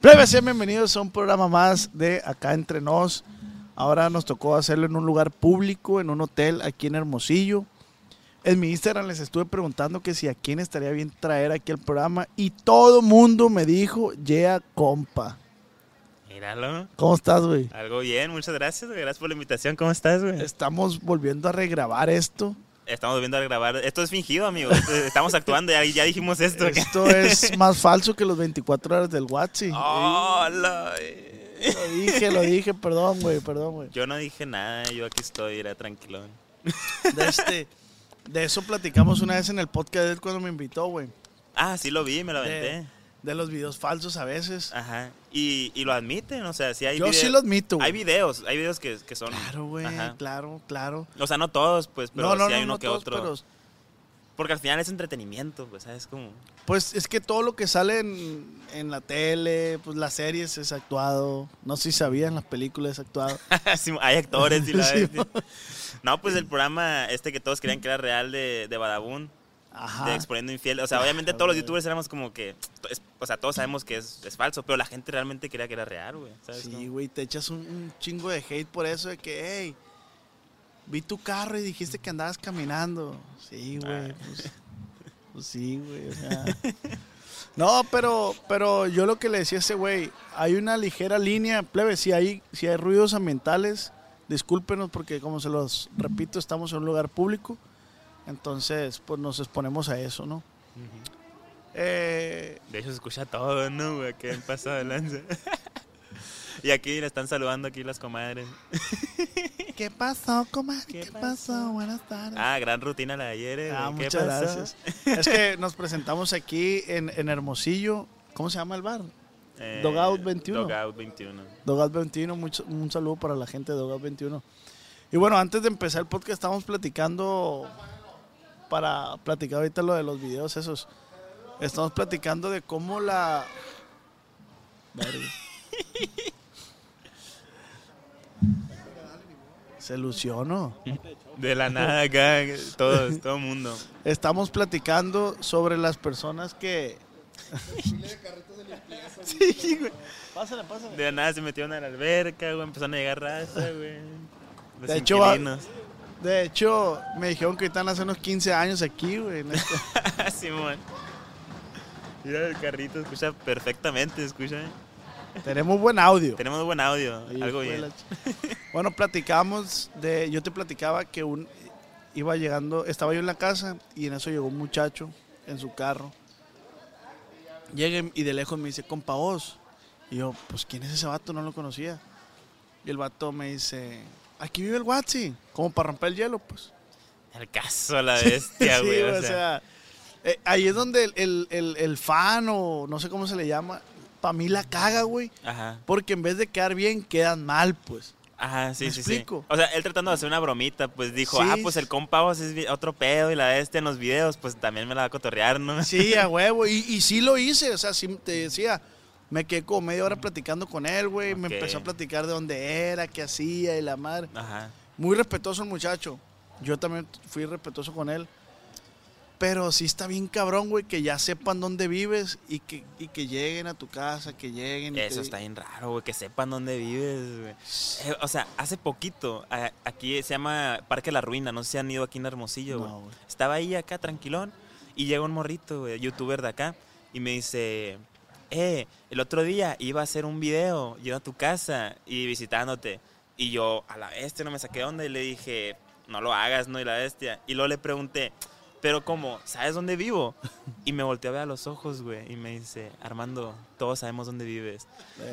Plebes, sean bienvenidos a un programa más de Acá Entre Nos. Ahora nos tocó hacerlo en un lugar público, en un hotel aquí en Hermosillo. En mi Instagram les estuve preguntando que si a quién estaría bien traer aquí al programa y todo mundo me dijo, yeah, compa. Míralo. ¿Cómo estás, güey? Algo bien, muchas gracias, güey. Gracias por la invitación. ¿Cómo estás, güey? Estamos volviendo a regrabar esto. Estamos viendo a grabar. Esto es fingido, amigo. Estamos actuando, ya, ya dijimos esto. Esto es más falso que los 24 horas del WhatsApp. Oh, Lo dije, lo dije, perdón, güey, perdón, güey. Yo no dije nada, yo aquí estoy, era tranquilón. De, este, de eso platicamos una vez en el podcast de él cuando me invitó, güey. Ah, sí lo vi, me lo aventé. de los videos falsos a veces. Ajá. Y, y lo admiten, o sea, sí hay Yo sí lo admito, güey. Hay videos, hay videos que, que son... Claro, güey, Ajá. claro, claro. O sea, no todos, pues, pero no, no, sí hay no, uno no que todos, otro. pero Porque al final es entretenimiento, pues, ¿sabes? Como... pues es que todo lo que sale en, en la tele, pues las series es actuado. No sé si sabían, las películas es actuado. Sí, hay actores y la Sí. No, pues el programa este que todos creían que era real de, de Badabun, Ajá. de Exponiendo Infiel. O sea, obviamente todos los youtubers éramos como que, o sea, todos sabemos que es, es falso, pero la gente realmente creía que era real, güey. Sí, güey, te echas un, un chingo de hate por eso de que, hey, vi tu carro y dijiste que andabas caminando. Sí, güey, Ah. pues, pues sí, güey, o sea. No, pero, pero yo lo que le decía a ese güey, hay una ligera línea, plebe, si hay, si hay ruidos ambientales, discúlpenos porque como se los repito, estamos en un lugar público, entonces pues nos exponemos a eso, ¿no? Eh, De hecho, se escucha todo, ¿no, güey? ¿Qué pasó de lanza? y aquí le están saludando aquí las comadres. ¿Qué pasó, comadre? ¿Qué ¿Qué, pasó? pasó? Buenas tardes. Ah, gran rutina la de ayer, eh, Ah, güey. ¿Qué muchas pasó? gracias. Es que nos presentamos aquí en, en Hermosillo. ¿Cómo se llama el bar? Eh, Dogout 21. Dogout 21. Dogout 21. Mucho- un saludo para la gente de Dogout 21. Y bueno, antes de empezar el podcast, estamos platicando. Para platicar ahorita lo de los videos esos. Estamos platicando de cómo la. Se lucionó. De la nada acá, todo el mundo. Estamos platicando sobre las personas que. sí, güey. Pásale, pásale. De la nada se metieron a la alberca, güey. Empezaron a llegar raza, güey. Los De hecho, va-. De hecho, me dijeron que están hace unos 15 años aquí, güey. Simón. Mira el carrito, escucha perfectamente, escucha. Tenemos buen audio. Tenemos buen audio, algo bien. Bueno, platicamos de. Yo te platicaba que un iba llegando, estaba yo en la casa y en eso llegó un muchacho en su carro. Llega y de lejos me dice, compa vos. Y yo, pues, ¿quién es ese vato? No lo conocía. Y el vato me dice, aquí vive el Watsi, como para romper el hielo, pues. El caso la bestia, güey. o o sea, sea, eh, ahí es donde el, el- el- el fan o no sé cómo se le llama, para mí la caga, güey. Ajá. Porque en vez de quedar bien, quedan mal, pues. Ajá, sí, ¿Me sí, explico? sí. O sea, él tratando de hacer una bromita, pues dijo, Sí, ah, pues el compa vos es otro pedo y la bestia en los videos, pues también me la va a cotorrear, ¿no? Sí, a huevo. Y, y sí lo hice, o sea, sí te decía. Me quedé como media hora platicando con él, güey. Me Ok. empezó a platicar de dónde era, qué hacía y la madre. Ajá. Muy respetuoso el muchacho. Yo también fui respetuoso con él. Pero sí está bien cabrón, güey, que ya sepan dónde vives y que, y que lleguen a tu casa, que lleguen. y Eso está bien raro, güey, que sepan dónde vives, güey. Eh, o sea, hace poquito, a- aquí se llama Parque La Ruina, no sé si han ido aquí en Hermosillo, güey. No, güey. Estaba ahí acá tranquilón y llega un morrito, güey, youtuber de acá, y me dice, eh, el otro día iba a hacer un video, yendo a tu casa y visitándote. Y yo, a la bestia, no me saqué onda y le dije, no lo hagas, no, y la bestia. Y luego le pregunté, pero como, ¿sabes dónde vivo? Y me volteó a ver a los ojos, güey, y me dice, Armando, todos sabemos dónde vives.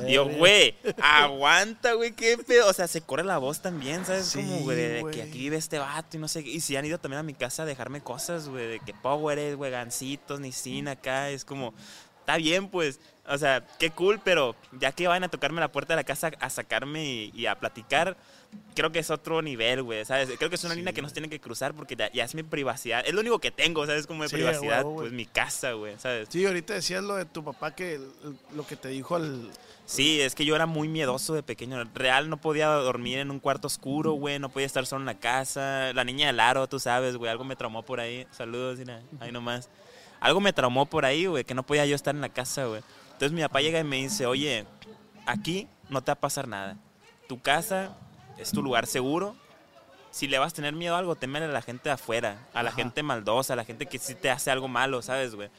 Y yo, güey, aguanta, güey, qué pedo. O sea, se corre la voz también, ¿sabes? Sí, como, güey, de que aquí vive este vato y no sé qué. Y si han ido también a mi casa a dejarme cosas, güey, de que Power, güey, gancitos, ni sin acá. Es como, está bien, pues. O sea, qué cool, pero ya que van a tocarme la puerta de la casa a sacarme y, y a platicar, creo que es otro nivel, güey, ¿sabes? Creo que es una línea que no se tiene que cruzar porque ya, ya es mi privacidad. Es lo único que tengo, ¿sabes? Como de Sí, privacidad, pues mi casa, güey, ¿sabes? Sí, ahorita decías lo de tu papá que el- lo que te dijo al. Sí, es que yo era muy miedoso de pequeño. Real no podía dormir en un cuarto oscuro, güey. No podía estar solo en la casa. La niña del aro, tú sabes, güey. Algo me traumó por ahí. Saludos, mira. Ahí nomás. Algo me traumó por ahí, güey. Que no podía yo estar en la casa, güey. Entonces mi papá llega y me dice, oye, aquí no te va a pasar nada. Tu casa es tu lugar seguro. Si le vas a tener miedo a algo, temele a la gente de afuera. A la Ajá. gente maldosa, a la gente que sí te hace algo malo, ¿sabes, güey?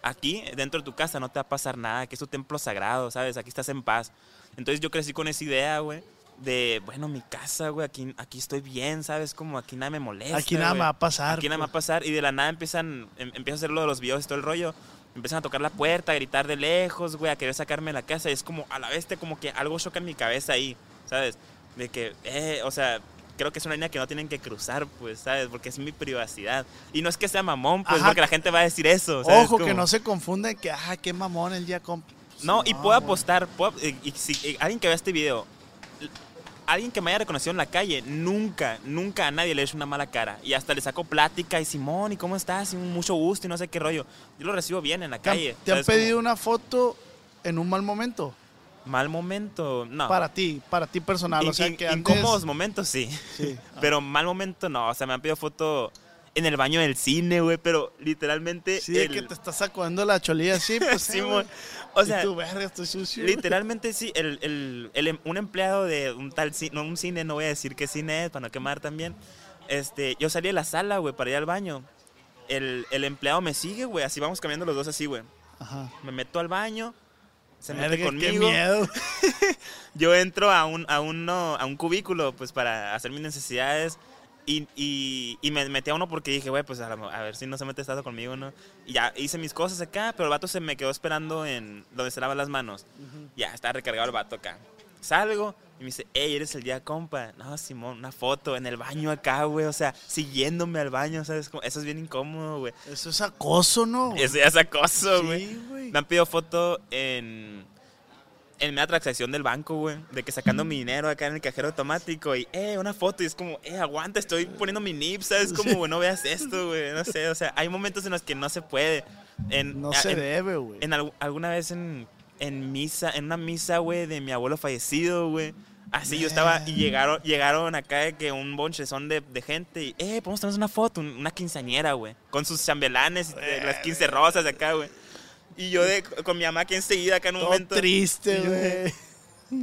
Aquí, dentro de tu casa, no te va a pasar nada, que es tu templo sagrado, ¿sabes? Aquí estás en paz. Entonces yo crecí con esa idea, güey, de, bueno, mi casa, güey, aquí, aquí estoy bien, ¿sabes? Como aquí nada me molesta. Aquí nada güey. me va a pasar. Aquí nada me va a pues. pasar. Y de la nada empiezan, em- empiezo a hacer lo de los videos y todo el rollo. Empiezan a tocar la puerta, a gritar de lejos, güey, a querer sacarme de la casa. Y es como, a la vez, como que algo choca en mi cabeza ahí, ¿sabes? De que, eh, o sea, creo que es una línea que no tienen que cruzar, pues, ¿sabes? Porque es mi privacidad. Y no es que sea mamón, pues, Ajá. porque la gente va a decir eso. ¿sabes? Ojo, que no se confunde que, ah, qué mamón el día comp. no, y No, puedo apostar, puedo- y, y si y alguien que vea este video, alguien que me haya reconocido en la calle, nunca, nunca a nadie le he hecho una mala cara. Y hasta le saco plática y Simón, ¿y cómo estás? Y mucho gusto y no sé qué rollo. Yo lo recibo bien en la ¿Te han, calle. te han pedido una foto en un mal momento? Mal momento, no. Para ti, para ti personal. O sea, que antes- incómodos momentos, sí. Sí. Pero mal momento, no. O sea, me han pedido foto en el baño del cine, güey. Pero literalmente. Sí, el- que te estás sacudando la cholilla así, pues. sí, güey. O sea, tú, verga, estoy sucio. Literalmente sí, el, el- el em- un empleado de un tal cine, no un cine, no voy a decir qué cine es para no quemar también. Este, yo salí de la sala, güey, para ir al baño. El, el empleado me sigue, güey, así vamos cambiando los dos así, güey. Ajá. Me meto al baño, se mete Verga, conmigo. Qué miedo. Yo entro a un, a un, no, a un cubículo, pues, para hacer mis necesidades. Y, y, y me metí a uno porque dije, güey, pues a, la- a ver si no se mete estado conmigo, ¿no? Y ya hice mis cosas acá, pero el vato se me quedó esperando en donde se lava las manos. Ya, está recargado el vato acá. Salgo y me dice, hey, eres el día compa. No, Simón, una foto en el baño acá, güey. O sea, siguiéndome al baño, ¿sabes? Eso es bien incómodo, güey. Eso es acoso, ¿no? Eso ya es acoso, güey. Sí, güey. Me han pedido foto en. En mi transacción del banco, güey. De que sacando mi dinero acá en el cajero automático y, eh, una foto. Y es como, eh, aguanta, estoy poniendo mi NIP, ¿sabes? Como, güey, no veas esto, güey. No sé, o sea, hay momentos en los que no se puede. En, No a- se en- debe, güey. en al- alguna vez en, en misa, en una misa, güey, de mi abuelo fallecido, güey. Así yo estaba y llegaron, llegaron acá de que un bonchezón de, de gente y, eh, podemos tomarnos una foto, un- una quinceañera, güey. Con sus chambelanes y de las 15 rosas acá, güey. Y yo de, con mi mamá aquí enseguida acá en un Todo momento. triste, Y güey.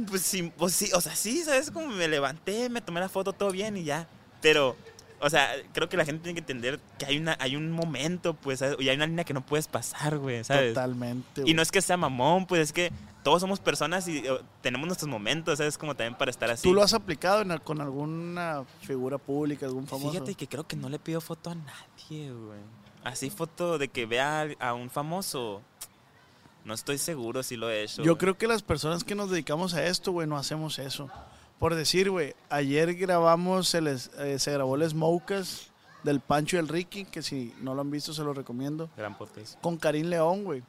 Pues sí, pues sí, o sea, sí, ¿sabes? Como me levanté, me tomé la foto, todo bien y ya. Pero, o sea, creo que la gente tiene que entender que hay, una, hay un momento, pues, ¿sabes? y hay una línea que no puedes pasar, güey, ¿sabes? Totalmente, Y güey. no es que sea mamón, pues es que todos somos personas y tenemos nuestros momentos, ¿sabes? Como también para estar así. ¿Tú lo has aplicado en con alguna figura pública, algún famoso? Fíjate que creo que no le pido foto a nadie, güey. Así foto de que vea a un famoso. No estoy seguro si lo he hecho. Yo güey. creo que las personas que nos dedicamos a esto, güey, no hacemos eso. Por decir, güey, ayer grabamos, el, es- eh, se grabó el Smokas del Pancho y el Ricky, que si no lo han visto se lo recomiendo, Gran podcast. con Karim León, güey.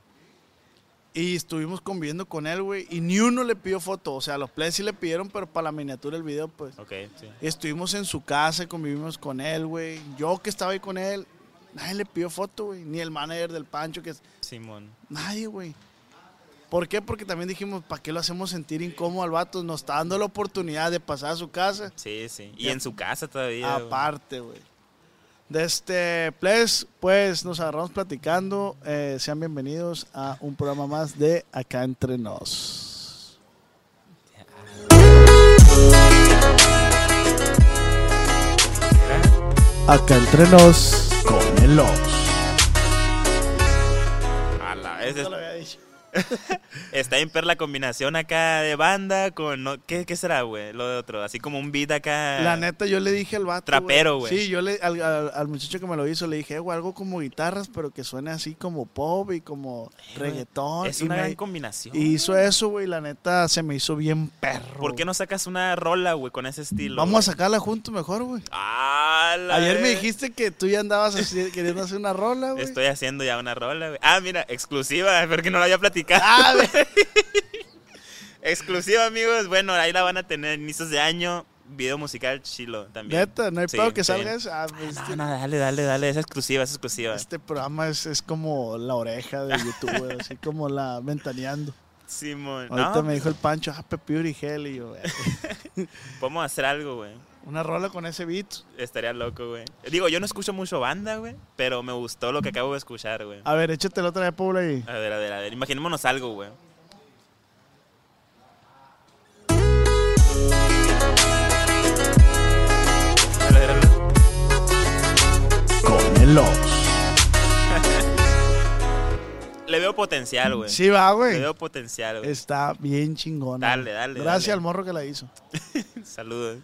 Y estuvimos conviviendo con él, güey, y ni uno le pidió foto. O sea, los players sí le pidieron, pero para la miniatura del video, pues. Ok, sí. Estuvimos en su casa, convivimos con él, güey. Yo que estaba ahí con él, nadie le pidió foto, güey. Ni el manager del Pancho, que es... Simón. Nadie, güey. ¿Por qué? Porque también dijimos, ¿para qué lo hacemos sentir incómodo al vato? Nos está dando la oportunidad de pasar a su casa. Sí, sí. Y en su casa todavía. Aparte, güey. De este, pues, pues nos agarramos platicando. Eh, sean bienvenidos a un programa más de Acá Entre Nos. Acá Entre Nos con el Ox. A la vez. Eso lo había dicho. Está en per la combinación acá de banda con... no- ¿qué, ¿Qué será, güey? Lo de otro. Así como un beat acá... La neta, yo le dije al vato. Trapero, güey. Sí, yo le, al, al- al muchacho que me lo hizo le dije, "Eh, güey, algo como guitarras, pero que suene así como pop y como Eh, reggaetón. Es y una me- gran combinación. y hizo eso, güey, la neta se me hizo bien perro. ¿Por qué no sacas una rola, güey, con ese estilo? Vamos a sacarla juntos mejor, güey. Ah, Ayer me ve- dijiste que tú ya andabas así, queriendo hacer una rola, güey. Estoy haciendo ya una rola, güey. Ah, mira, exclusiva, porque no la había platicado. Ah, exclusiva, amigos. Bueno, ahí la van a tener inicios de año. Video musical chilo también. Neta, no hay Sí, pedo que sí. salga eso. Ah, pues, No, este, no, dale, dale, dale. Es exclusiva, es exclusiva. este programa es, es como la oreja de YouTube, así como la ventaneando. Simón. Ahorita No, me dijo el Pancho, ah, Pepuri Gel, y yo, Podemos hacer algo, güey. Una rola con ese beat. Estaría loco, güey. Digo, yo no escucho mucho banda, güey. Pero me gustó lo que acabo de escuchar, güey. A ver, échatelo otra vez, Paula, ahí. A ver, a ver, a ver. Imaginémonos algo, güey. Con el Le veo potencial, güey. Sí, va, Le güey. veo potencial, güey. Está bien chingón. Dale, dale, Gracias dale. al morro que la hizo. Saludos.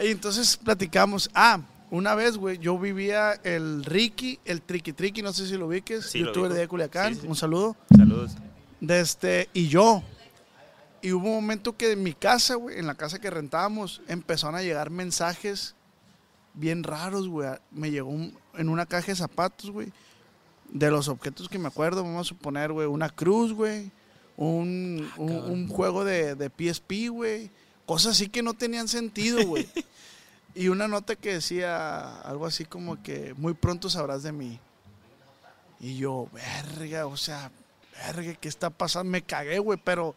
Y entonces platicamos. Ah, una vez, güey, yo vivía el Ricky, el Tricky Tricky, no sé si lo ubiques, Sí, youtuber de Culiacán. Sí, sí. Un saludo. Saludos. De este, y yo. Y hubo un momento que en mi casa, güey, en la casa que rentábamos, empezaron a llegar mensajes bien raros, güey. Me llegó un- en una caja de zapatos, güey. De los objetos que me acuerdo, vamos a suponer, güey, una cruz, güey. Un, Ah, un- un juego de, de PSP, güey. Cosas así que no tenían sentido, güey. y una nota que decía algo así como que muy pronto sabrás de mí. Y yo, verga, o sea, verga, ¿qué está pasando? Me cagué, güey, pero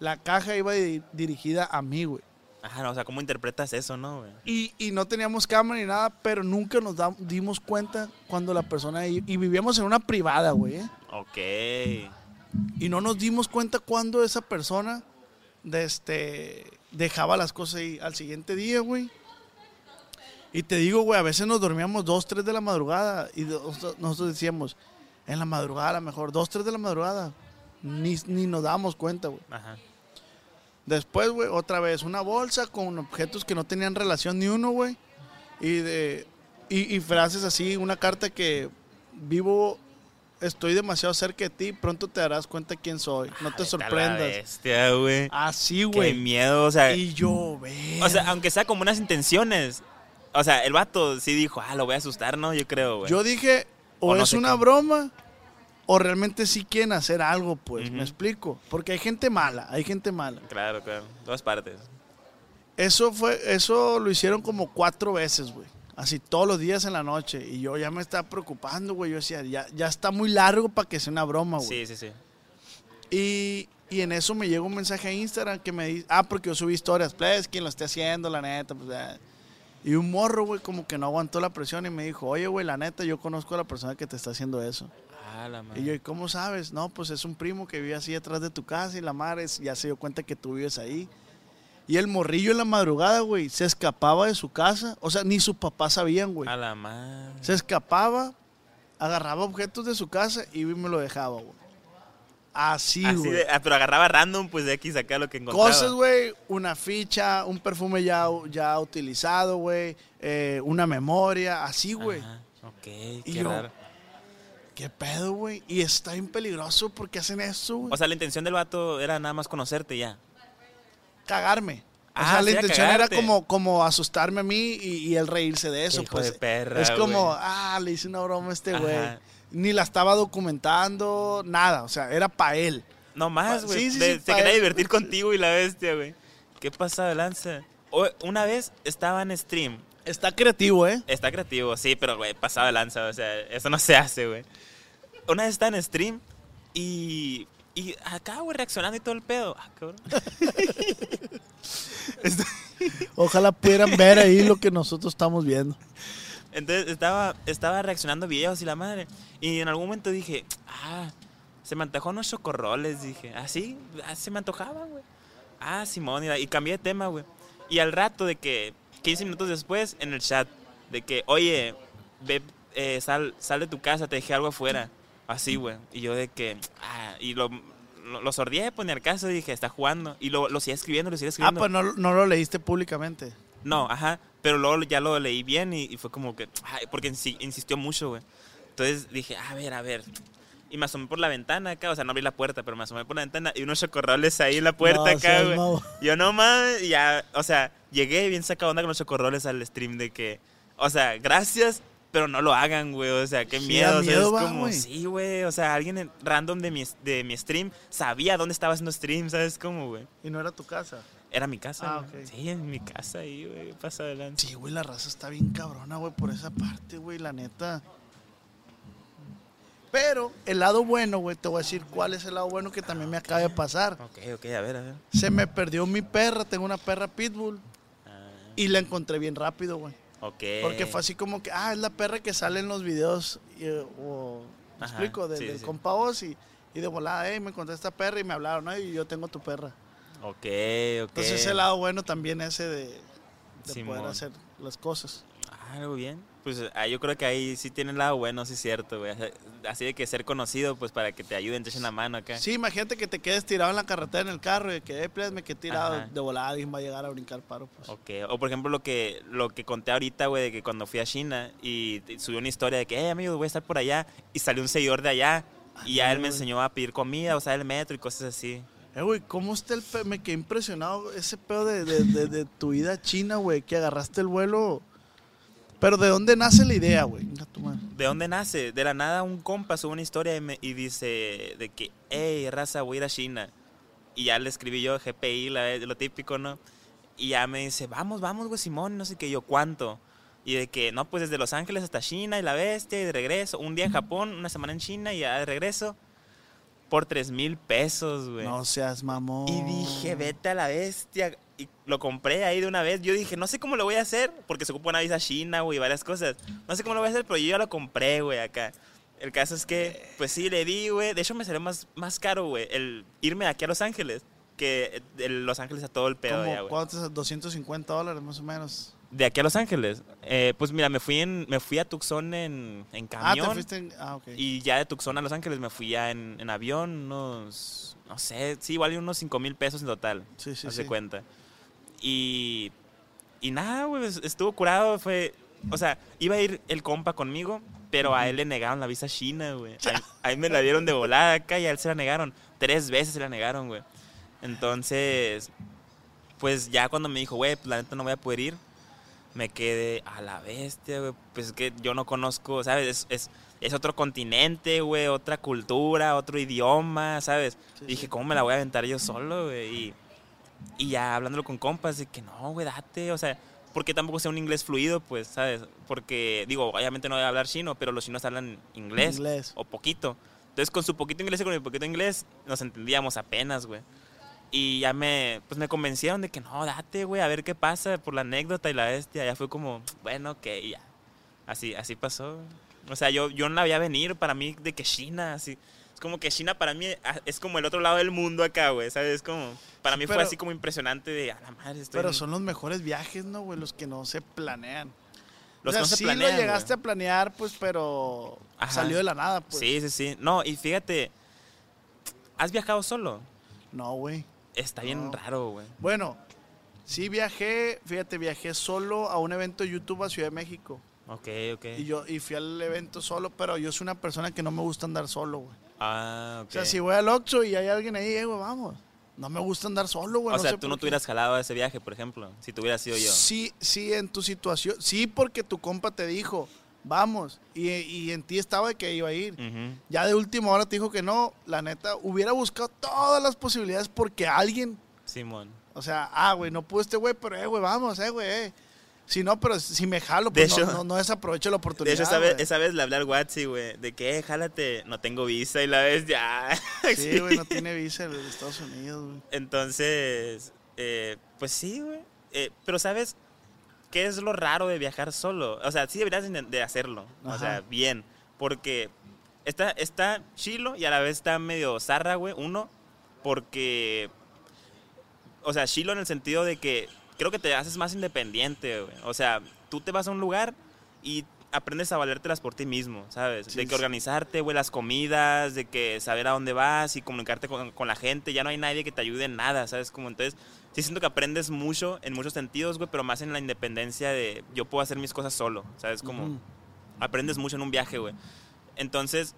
la caja iba di- dirigida a mí, güey. Ajá, no, o sea, ¿cómo interpretas eso, no, güey? Y, y no teníamos cámara ni nada, pero nunca nos dimos cuenta cuando la persona... Y, y vivíamos en una privada, güey. ¿eh? Ok. Y no nos dimos cuenta cuando esa persona de este, dejaba las cosas ahí al siguiente día, güey. Y te digo, güey, a veces nos dormíamos dos, tres de la madrugada y nosotros, decíamos, en la madrugada a lo mejor, dos, tres de la madrugada. Ni, ni nos dábamos cuenta, güey. Ajá. Después, güey, otra vez, una bolsa con objetos que no tenían relación ni uno, güey. Y, de, y, y frases así, una carta que vivo, estoy demasiado cerca de ti, pronto te darás cuenta quién soy. No te Vete a la sorprendas. bestia, güey. Así, Qué güey. miedo, o sea. Y yo, ve. O sea, aunque sea como unas intenciones. O sea, el vato sí dijo, ah, lo voy a asustar, ¿no? Yo creo, güey. yo dije, o, O no es una qué. broma, o realmente sí quieren hacer algo, pues, me explico. Porque hay gente mala, hay gente mala. Claro, claro. Todas partes. Eso fue, eso lo hicieron como cuatro veces, güey. Así todos los días en la noche. Y yo ya me estaba preocupando, güey. Yo decía, ya, ya está muy largo para que sea una broma, güey. Sí, sí, sí. Y, y en eso me llega un mensaje a Instagram que me dice, ah, porque yo subí historias, pues, quien lo esté haciendo, la neta, pues. Y un morro, güey, como que no aguantó la presión y me dijo, oye, güey, la neta, yo conozco a la persona que te está haciendo eso. Ah, la madre. Y yo, ¿y cómo sabes? No, pues es un primo que vive así detrás de tu casa y la madre ya se dio cuenta que tú vives ahí. Y el morrillo en la madrugada, güey, se escapaba de su casa. O sea, ni sus papás sabían, güey. A la madre. Se escapaba, agarraba objetos de su casa y me lo dejaba, güey. Así, güey. ah, pero agarraba random, pues de X acá lo que encontraba. Cosas, güey, una ficha, un perfume ya, ya utilizado, güey, eh, una memoria, así, güey. Ajá, Ok, Y qué yo- raro. ¿Qué pedo, güey? Y está bien peligroso porque hacen eso, güey. O sea, la intención del vato era nada más conocerte ya. Cagarme. O Ah, sea, la intención era como, como asustarme a mí y, y él reírse de eso, Hijo pues. de perra, es como, ah, le hice una broma a este güey. Ni la estaba documentando, nada. O sea, era para él. No más, güey. sí, sí, sí, se quería divertir contigo y la bestia, güey. ¿Qué pasa lanza? O- una vez estaba en stream. Está creativo, ¿eh? Está creativo, sí, pero, güey, pasado de lanza. O sea, eso no se hace, güey. Una vez estaba en stream y... Y acá, güey, reaccionando y todo el pedo. Ah, cabrón. Ojalá pudieran ver ahí lo que nosotros estamos viendo. Entonces estaba, estaba reaccionando videos y la madre. Y en algún momento dije, ah, se me antojó unos chocorroles. Dije, ah, sí, ah, se me antojaban, güey. Ah, Simón, y, y cambié de tema, güey. Y al rato de que, 15 minutos después, en el chat, de que, oye, ve, eh, sal, sal de tu casa, te dejé algo afuera. Así, güey. Y yo de que, ah, y lo, lo, lo sordié, pues ni al caso, dije, está jugando. Y lo, lo seguía escribiendo, lo seguía Ah, escribiendo. pues no, no lo leíste públicamente. No, ajá. Pero luego ya lo leí bien y, y fue como que. ay, porque insi- insistió mucho, güey. Entonces dije, a ver, a ver. Y me asomé por la ventana acá, o sea, no abrí la puerta, pero me asomé por la ventana y unos chocorroles ahí en la puerta No acá, güey. Yo no mames, ya, o sea, llegué bien sacado onda con los chocorroles al stream de que, o sea, gracias, pero no lo hagan, güey, o sea, qué miedo, o sea, miedo, es va, como, güey. sí, güey, o sea, alguien en- random de mi, de mi stream sabía dónde estaba haciendo stream, ¿sabes cómo, güey? Y no era tu casa. Era mi casa, Ah. Sí, en mi casa ahí, güey, pasa adelante. Sí, güey, la raza está bien cabrona, güey, por esa parte, güey, la neta. Pero el lado bueno, güey, te voy a decir cuál es el lado bueno que también me acaba de pasar. Ok, ok, a ver, a ver. Se me perdió mi perra, tengo una perra pitbull Ah, y la encontré bien rápido, güey. Ok. Porque fue así como que, ah, es la perra que sale en los videos, y, eh, o, ¿me Ajá, explico? Sí, del sí. compa Oz y, y de volada, hey, me encontré esta perra y me hablaron, ¿no? Y yo tengo tu perra. Ok, ok. Entonces ese lado bueno también ese de, de poder hacer las cosas. Ah, Algo bien. Pues ah, yo creo que ahí sí tiene el lado bueno, sí es cierto, güey. Así de que ser conocido, pues para que te ayuden, te echen la mano acá. Sí, imagínate que te quedes tirado en la carretera en el carro y que, eh, please, me quedé tirado Ajá. de volada, alguien va a llegar a brincar paro, pues. Ok, o por ejemplo lo que lo que conté ahorita, güey, de que cuando fui a China y subí una historia de que, eh, amigo, voy a estar por allá, y salió un seguidor de allá, y ya él me enseñó a pedir comida, usar el metro y cosas así. Eh, güey, ¿cómo está el pe- Me quedé impresionado ese pedo de, de- de- de tu vida a china, güey, que agarraste el vuelo. Pero ¿de dónde nace la idea, güey? ¿De dónde nace? De la nada un compa sube una historia y, me- y dice de que, hey, raza, voy a ir a China. Y ya le escribí yo GPI, la- lo típico, ¿no? Y ya me dice, vamos, vamos, güey, Simón, no sé qué, yo, ¿cuánto? Y de que, no, pues desde Los Ángeles hasta China y la bestia y de regreso. Un día en Japón, una semana en China y ya de regreso. Por tres mil pesos, güey. No seas mamón. Y dije, vete a la bestia. Y lo compré ahí de una vez. Yo dije, no sé cómo lo voy a hacer, porque se ocupa una visa china, güey, varias cosas. No sé cómo lo voy a hacer, pero yo ya lo compré, güey, acá. El caso es que, pues sí, le di, güey. De hecho, me salió más, más caro, güey, el irme de aquí a Los Ángeles que de Los Ángeles a todo el pedo ya, güey. ¿Cuántos? 250 dólares más o menos. De aquí a Los Ángeles. eh, pues mira, me fui, en, me fui a Tucson en, en Ah, camión. te fuiste en... Ah, ok. Y ya de Tucson a Los Ángeles me fui ya en, en avión, unos, no sé, sí, igual unos 5 mil pesos en total. Sí, sí, hace sí. cuenta. Y, y nada, güey, es- estuvo curado, fue, o sea, iba a ir el compa conmigo, pero a él le negaron la visa china, güey. A, a mí me la dieron de volada acá y a él se la negaron. Tres veces se la negaron, güey. Entonces, pues ya cuando me dijo, güey, pues la neta no voy a poder ir, me quedé a la bestia, güey. Pues es que yo no conozco, ¿sabes? Es, es, es otro continente, güey, otra cultura, otro idioma, ¿sabes? Sí, Dije. ¿cómo me la voy a aventar yo solo, güey? Y, y ya hablándolo con compas, de que no, güey, date, o sea, porque tampoco sé un inglés fluido, pues, ¿sabes? Porque, digo, obviamente no voy a hablar chino, pero los chinos hablan inglés, Inglés. o poquito. Entonces, con su poquito inglés y con mi poquito inglés, nos entendíamos apenas, güey. Y ya me, pues me convencieron de que no, date, güey, a ver qué pasa por la anécdota y la bestia. Ya fue como, bueno, ok, ya. Así, así pasó. O sea, yo, yo no la veía venir para mí de que China, así. Es como que China para mí ah, es como el otro lado del mundo acá, güey, ¿sabes? Es como, para mí pero- fue así como impresionante de, a la madre, estoy Pero en- son los mejores viajes, ¿no, güey? Los que no se planean. los o sea, que no se sí planean, lo llegaste güey. a planear, pues, pero Ajá. salió de la nada, pues. Sí, sí, sí. No, y fíjate, ¿has viajado solo? No, güey. Está bien raro, güey. Bueno, sí viajé, fíjate, viajé solo a un evento de YouTube a Ciudad de México. Ok, ok. Y yo y fui al evento solo, pero yo soy una persona que no me gusta andar solo, güey. Ah, ok. O sea, si voy al Oxxo y hay alguien ahí, eh, güey, vamos. No me gusta andar solo, güey. o no sea, sé tú no te hubieras jalado a ese viaje, por ejemplo, si tú hubieras sido yo. Sí, sí, en tu situación. Sí, porque tu compa te dijo, vamos. Y, y en ti estaba de que iba a ir. Ya de última hora te dijo que no. La neta, hubiera buscado todas las posibilidades porque alguien, Simón. o sea, ah, güey, no pude este güey, pero eh, güey, vamos, eh, güey, eh. Si no, pero si me jalo, De pues no, hecho- no, no desaprovecho la De oportunidad. hecho, esa vez, esa vez le hablé al Watsi, güey, de que, eh, jálate, no tengo visa y la ves ya. Sí, güey, no tiene visa el de Estados Unidos, güey. Entonces, eh, pues sí, güey. Eh, pero, ¿sabes qué es lo raro de viajar solo? O sea, sí deberías de de hacerlo. O sea, bien. Porque está, está chilo y a la vez está medio zarra, güey. Uno, porque... O sea, chilo en el sentido de que creo que te haces más independiente, güey. O sea, tú te vas a un lugar y aprendes a valértelas por ti mismo, ¿sabes? Sí, de que organizarte, güey, las comidas, de que saber a dónde vas y comunicarte con, con la gente. Ya no hay nadie que te ayude en nada, ¿sabes? Como entonces, sí siento que aprendes mucho en muchos sentidos, güey, pero más en la independencia de yo puedo hacer mis cosas solo, ¿sabes? Como Ujú. aprendes mucho en un viaje, güey. Entonces,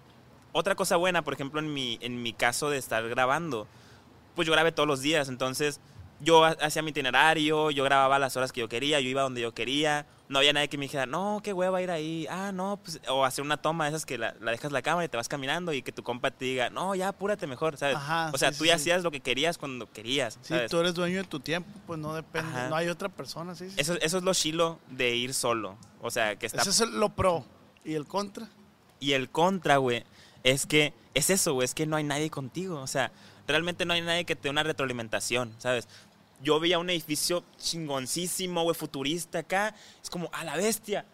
otra cosa buena, por ejemplo, en mi, en mi caso de estar grabando, pues yo grabé todos los días, entonces yo ha- hacía mi itinerario, yo grababa las horas que yo quería, yo iba donde yo quería, no había nadie que me dijera, no, qué hueva ir ahí, ah, no, pues, o hacer una toma de esas que la, la dejas la cámara y te vas caminando y que tu compa te diga, no, ya apúrate mejor, ¿sabes? Ajá, o sea, sí, tú sí, ya sí. hacías lo que querías cuando querías, Sí, ¿sabes? tú eres dueño de tu tiempo, pues no depende, Ajá. no hay otra persona, sí. sí. Eso, eso es lo chilo de ir solo, o sea, que está Ese es lo pro. ¿Y el contra? Y el contra, güey, es que es eso, güey, es que no hay nadie contigo. O sea, realmente no hay nadie que te dé una retroalimentación, ¿sabes? Yo veía un edificio chingoncísimo, güey, futurista acá. Es como, a la bestia.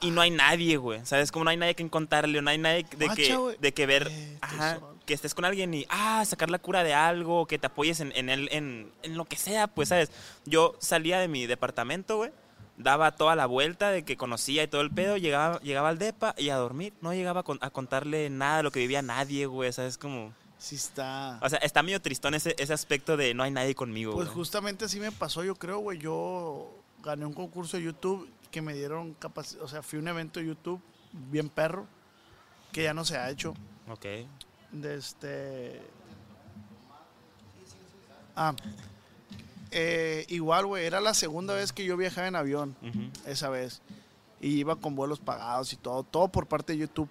Y no hay nadie, güey. ¿Sabes? Como no hay nadie que contarle, no hay nadie de Guacha, que, de que ver, Eh, ajá, que estés con alguien y, ah, sacar la cura de algo, que te apoyes en, en, en, en lo que sea, pues, ¿sabes? Yo salía de mi departamento, güey, daba toda la vuelta de que conocía y todo el pedo, llegaba, llegaba al depa y a dormir. No llegaba a contarle nada de lo que vivía nadie, güey, ¿sabes? Como... Sí está. O sea, está medio tristón ese, ese aspecto de no hay nadie conmigo, Pues güey. justamente así me pasó, yo creo, güey. Yo gané un concurso de YouTube que me dieron capacidad. O sea, fui a un evento de YouTube bien perro, que ya no se ha hecho. Ok. De este. Ah. eh, igual, güey, era la segunda vez que yo viajaba en avión, esa vez. Y iba con vuelos pagados y todo, todo por parte de YouTube.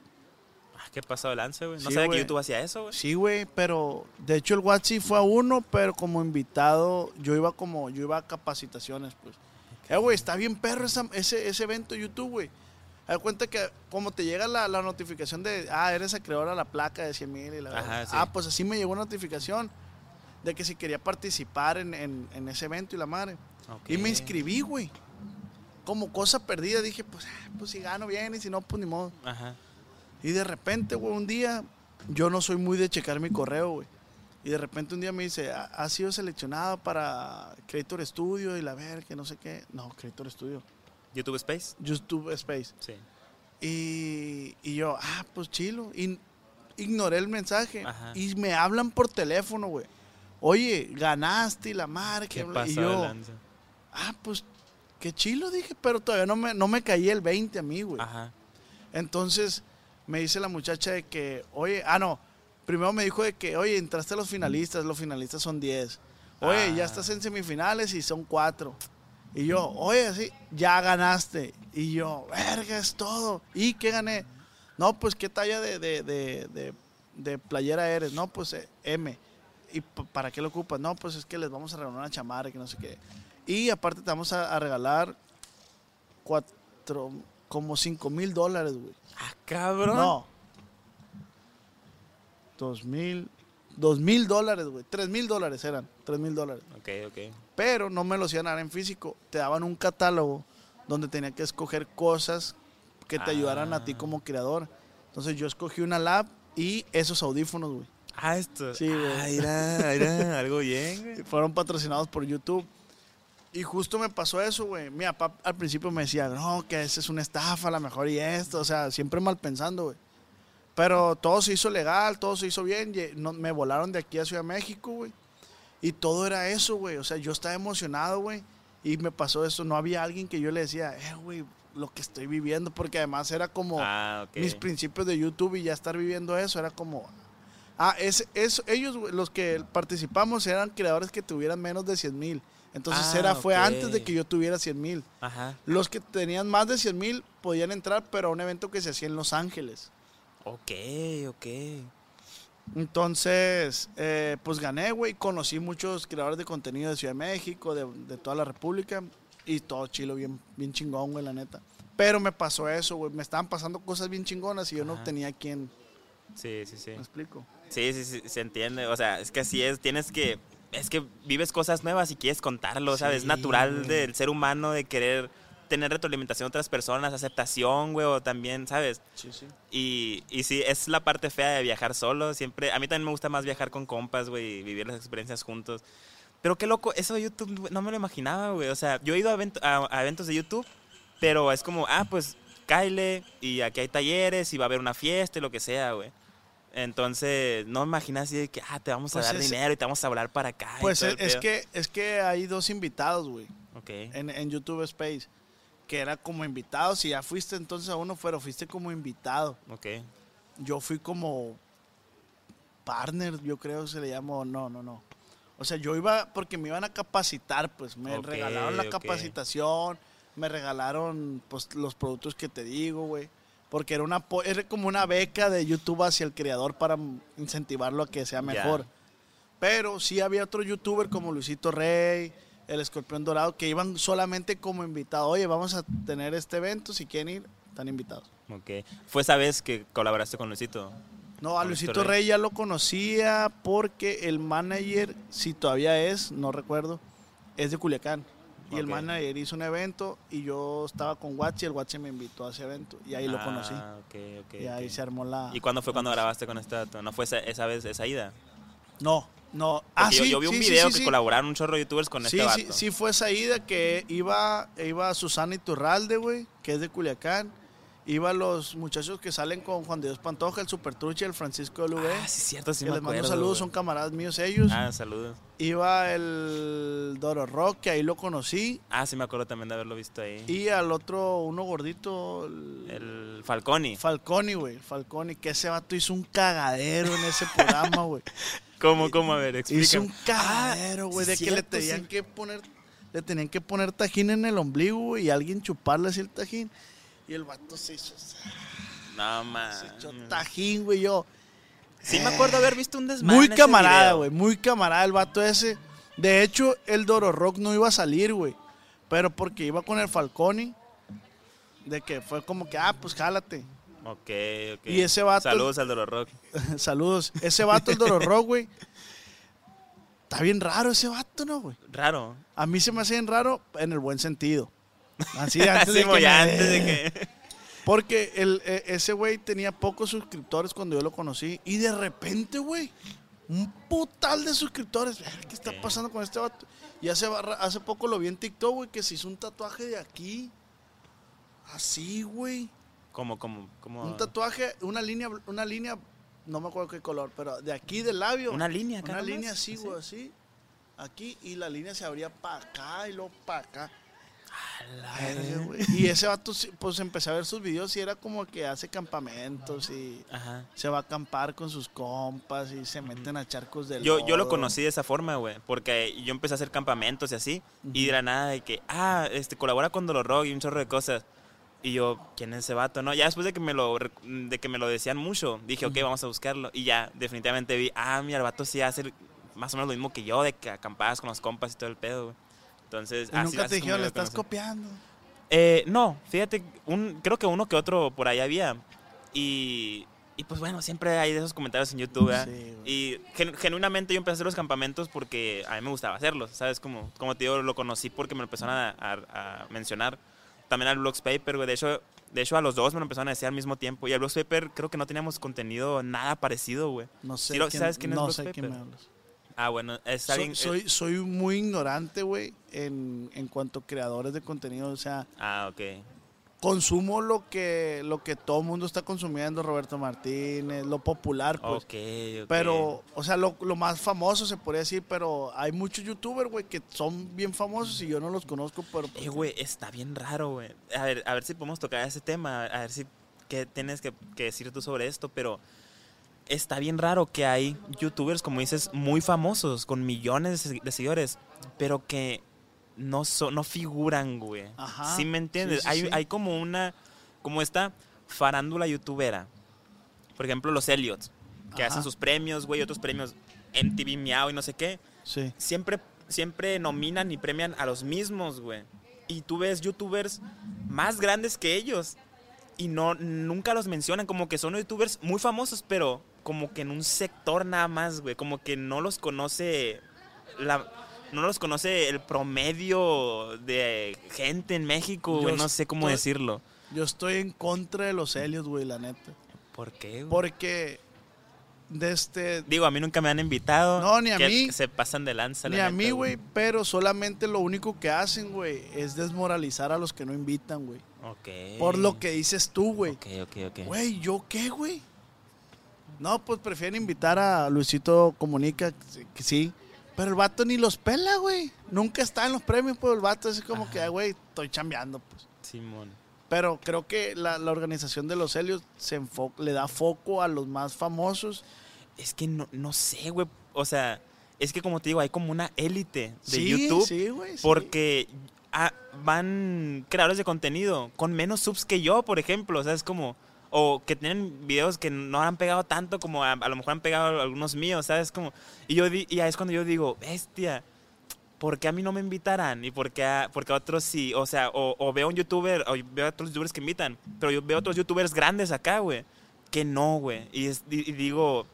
Ah, ¿Qué pasó de lance, güey? No Sí, sabía que YouTube hacía eso, güey. Sí, güey, pero de hecho el WhatsApp fue a uno, pero como invitado, yo iba como, yo iba a capacitaciones, pues. Eh, güey, está bien perro esa- ese, ese evento YouTube, güey. Haz cuenta que como te llega la, la notificación de, ah, eres acreedor a la placa de 100 mil y la Ajá, verdad. sí. Ah, pues así me llegó una notificación de que si quería participar en, en- en ese evento y la madre. Y me inscribí, güey. Como cosa perdida, dije, pues, ah, pues si gano bien y si no, pues ni modo. Ajá. Y de repente, güey, un día, yo no soy muy de checar mi correo, güey. Y de repente un día me dice, "Ha- sido seleccionado para Creator Studio y la ver, que no sé qué. No, Creator Studio. YouTube Space. YouTube Space. Sí. Y, y yo, ah, pues chilo. Y ignoré el mensaje. Ajá. Y me hablan por teléfono, güey. Oye, ganaste y la marca. ¿Qué y yo, ah, pues qué chilo, dije, pero todavía no me, no me caí el 20 a mí, güey. Ajá. Entonces me dice la muchacha de que, oye, ah, no, primero me dijo de que, oye, entraste a los finalistas, los finalistas son 10. Oye, Ah. ya estás en semifinales y son 4. Y yo, oye, sí, ya ganaste. Y yo, verga, es todo. ¿Y qué gané? No, pues, ¿qué talla de, de, de, de- playera eres? No, pues, eh, M. ¿Y para qué lo ocupas? No, pues es que les vamos a regalar una chamarra que no sé qué. Y aparte te vamos a, a regalar cuatro, como 5 mil dólares, güey. Ah, cabrón. No. Dos mil. Dos mil dólares, güey. Tres mil dólares eran. Tres mil dólares. Ok, ok. Pero no me los iban a dar en físico. Te daban un catálogo donde tenía que escoger cosas que te ayudaran a ti Ah. como creador. Entonces yo escogí una lab y esos audífonos, güey. Ah, esto. Sí, güey. Ah, mira, algo bien, güey. Fueron patrocinados por YouTube. Y justo me pasó eso, güey. Mi papá al principio me decía, no, que esa es una estafa, a lo mejor y esto. O sea, siempre mal pensando, güey. Pero todo se hizo legal, todo se hizo bien. no- me volaron de aquí a Ciudad de México, güey. Y todo era eso, güey. O sea, yo estaba emocionado, güey. Y me pasó eso. No había alguien que yo le decía, eh, güey, lo que estoy viviendo. Porque además era como Ah, mis principios de YouTube y ya estar viviendo eso era como ah es, es ellos güey, los que participamos eran creadores que tuvieran menos de 100 mil entonces Ah, era fue antes de que yo tuviera 100 mil Ajá. los que tenían más de 100 mil podían entrar pero a un evento que se hacía en Los Ángeles Ok, ok. entonces eh, pues gané güey conocí muchos creadores de contenido de Ciudad de México de, de toda la república y todo chilo bien bien chingón güey la neta pero me pasó eso güey me estaban pasando cosas bien chingonas y yo no tenía quien Sí, sí, sí. me explico Sí, sí, sí, se entiende. O sea, es que así es. Tienes que. Es que vives cosas nuevas y quieres contarlo, ¿sabes? Es Sí, natural del ser humano de querer tener retroalimentación de otras personas, aceptación, güey, o también, ¿sabes? sí sí Y, y sí, es la parte fea de viajar solo. Siempre, a mí también me gusta más viajar con compas, güey, y vivir las experiencias juntos. Pero qué loco, eso de YouTube no me lo imaginaba, güey. O sea, yo he ido a- a eventos de YouTube, pero es como, ah, pues Kyle, y aquí hay talleres, y va a haber una fiesta, y lo que sea, güey. Entonces, no imaginas así de que, ah, te vamos a Pues dar es- dinero y te vamos a hablar para acá. y Pues todo es, el es pedo. que, es que hay dos invitados, güey, Ok. en, en YouTube Space, que era como invitados. Si ya fuiste entonces a uno, pero fuiste como invitado. Ok. Yo fui como partner, yo creo que se le llamó. No, no, no. O sea, yo iba porque me iban a capacitar, pues me regalaron la capacitación, me regalaron pues los productos que te digo, güey. Porque era una era como una beca de YouTube hacia el creador para incentivarlo a que sea mejor. Pero sí había otro youtuber como Luisito Rey, el Escorpión Dorado, que iban solamente como invitados. Oye, vamos a tener este evento, si quieren ir, están invitados. Ok. Fue esa vez que colaboraste con Luisito. No, a Luisito Luisito Rey. Rey ya lo conocía porque el manager, si todavía es, no recuerdo, es de Culiacán. Y el Ok. manager hizo un evento y yo estaba con Guachi, el Guachi me invitó a ese evento y ahí lo Ah, conocí. ok, ok, y ahí se armó la... ¿Y cuándo fue cuando grabaste con este dato? ¿No fue esa, esa vez, esa ida? No, no. Ah, yo, sí, yo vi un sí, sí, video sí, que sí. colaboraron un chorro de youtubers con Sí, este sí, vato. sí fue esa ida que iba, iba Susana Iturralde, güey, que es de Culiacán. Iba los muchachos que salen con Juan de Dios Pantoja, el Super Truche, el Francisco LV. Ah, sí, cierto, sí que me les mando saludos, güey. son camaradas míos ellos. Ah, saludos. Iba el Doro Rock, que ahí lo conocí. Ah, sí me acuerdo también de haberlo visto ahí. Y al otro, uno gordito, el El Falconi. Falconi, güey. Falconi, que ese vato hizo un cagadero en ese programa, güey. ¿Cómo, cómo? A ver, explícame. Hizo un cagadero, güey, sí, de que le tenían sí. que poner, le tenían que poner tajín en el ombligo, güey, y alguien chuparle así el tajín. Y el vato se hizo, se No, man. echó tajín, güey, yo. Sí me acuerdo haber visto un desmadre Muy camarada, güey, muy camarada el vato ese. De hecho, el Doro Rock no iba a salir, güey. Pero porque iba con el Falconi. De que fue como que, ah, pues jálate. Ok, ok. Y ese vato- Saludos al Dolor Rock. Saludos. Ese vato, el Doro Rock, güey. Está bien raro ese vato, ¿no, güey? Raro. A mí se me hace bien raro en el buen sentido. Así antes de que antes de que... Porque el, e- ese güey tenía pocos suscriptores cuando yo lo conocí. Y de repente, güey, un putal de suscriptores. ¿Qué está pasando con este vato? Y hace, hace poco lo vi en TikTok, güey, que se hizo un tatuaje de aquí. Así, güey. Como, como, como... Un tatuaje, una línea, una línea, no me acuerdo qué color, pero de aquí del labio. Una línea Una línea así. güey, así. Aquí, y la línea se abría para acá y luego para acá. Verga. Y ese vato, pues empecé a ver sus videos y era como que hace campamentos y Ajá. se va a acampar con sus compas y se meten a charcos del Yo, yo lo conocí de esa forma, güey, porque yo empecé a hacer campamentos y así, y de la nada de que, ah, este, colabora con Dolor Rock y un chorro de cosas. Y yo, ¿quién es ese vato? No, ya después de que me lo, de que me lo decían mucho, dije, ok, vamos a buscarlo. Y ya, definitivamente vi, ah, mira, el vato sí hace más o menos lo mismo que yo, de que acampadas con los compas y todo el pedo, güey. Entonces, Y así- nunca te dijeron, le estás conocí". copiando. Eh, no, fíjate, un, creo que uno que otro por ahí había. Y, y pues bueno, siempre hay de esos comentarios en YouTube, ¿verdad? Sí, y gen- genuinamente yo empecé a hacer los campamentos porque a mí me gustaba hacerlos, ¿sabes? Como, como te digo, lo conocí porque me lo empezaron a, a- a mencionar. También al Blogs Paper, güey. De hecho, de hecho, a los dos me lo empezaron a decir al mismo tiempo. Y al Blogs Paper creo que no teníamos contenido nada parecido, güey. No sé. Sí lo- ¿sabes quién es no Block sé quién me Paper? hablas. Ah, bueno, es Soy, alguien... eh, soy, soy muy ignorante, güey, en, en cuanto a creadores de contenido. O sea, ah, ok. consumo lo que, lo que todo el mundo está consumiendo, Roberto Martínez, lo popular, pues. Ok, ok. Pero, o sea, lo, lo más famoso se podría decir, pero hay muchos youtubers, güey, que son bien famosos y yo no los conozco, pero... Eh, güey, está bien raro, güey. A ver, a ver si podemos tocar ese tema, a ver si qué tienes que, que decir tú sobre esto, pero está bien raro que hay youtubers, como dices, muy famosos, con millones de se- de seguidores, pero que no son, no figuran, güey. Ajá, ¿Sí me entiendes? sí, sí, hay, sí. hay como una, como esta farándula youtubera. Por ejemplo, los Elliots, que Ajá. hacen sus premios, güey, otros premios en TV Miau y no sé qué Sí. siempre, siempre nominan y premian a los mismos, güey. Y tú ves youtubers más grandes que ellos y no nunca los mencionan, como que son youtubers muy famosos, pero como que en un sector nada más, güey, como que no los conoce la no los conoce el promedio de gente en México, güey, Yo no sé cómo estoy- decirlo. Yo estoy en contra de los Helios, güey, la neta. ¿Por qué? güey? Porque de este... Digo, a mí nunca me han invitado. No, ni a que mí. Se pasan de lanza. Ni la a neta, mí, güey, pero solamente lo único que hacen, güey, es desmoralizar a los que no invitan, güey. Ok. Por lo que dices tú, güey. Ok, ok, ok. Güey, ¿yo qué, güey? No, pues prefieren invitar a Luisito Comunica, que sí-. Pero el vato ni los pela, güey. Nunca está en los premios, pues el vato es como que, "Ay, güey, estoy chambeando, pues. Simón. Pero creo que la, la organización de los Helios se le da foco a los más famosos. Es que no, no sé, güey. O sea, es que como te digo, hay como una élite de sí, YouTube. Sí, güey. sí. Porque ah, van creadores de contenido con menos subs que yo, por ejemplo. O sea, es como. O que tienen videos que no han pegado tanto como a, a lo mejor han pegado algunos míos, ¿sabes? Como, y, yo y ahí es cuando yo digo, bestia, ¿por qué a mí no me invitarán? ¿Y por qué a, porque a otros sí? O sea, o, o veo un youtuber, o veo a otros youtubers que invitan, pero yo veo otros youtubers grandes acá, güey, que no, güey. Y, y- y digo,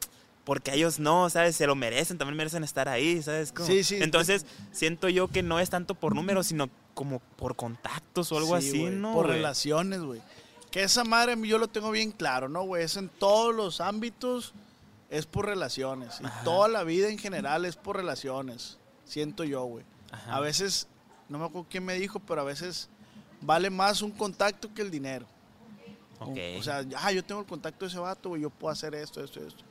porque a ellos no, ¿sabes? Se lo merecen, también merecen estar ahí, ¿sabes? Como- Sí, sí. Entonces, siento yo que no es tanto por números, sino como por contactos o algo Sí, así, güey, ¿no? Por güey? relaciones, güey. Que esa madre yo lo tengo bien claro, ¿no, güey? Es en todos los ámbitos, es por relaciones. Y Ajá. toda la vida en general es por relaciones. Siento yo, güey. Ajá. A veces, no me acuerdo quién me dijo, pero a veces vale más un contacto que el dinero. O sea, ah, yo tengo el contacto de ese vato, güey, yo puedo hacer esto, esto, esto.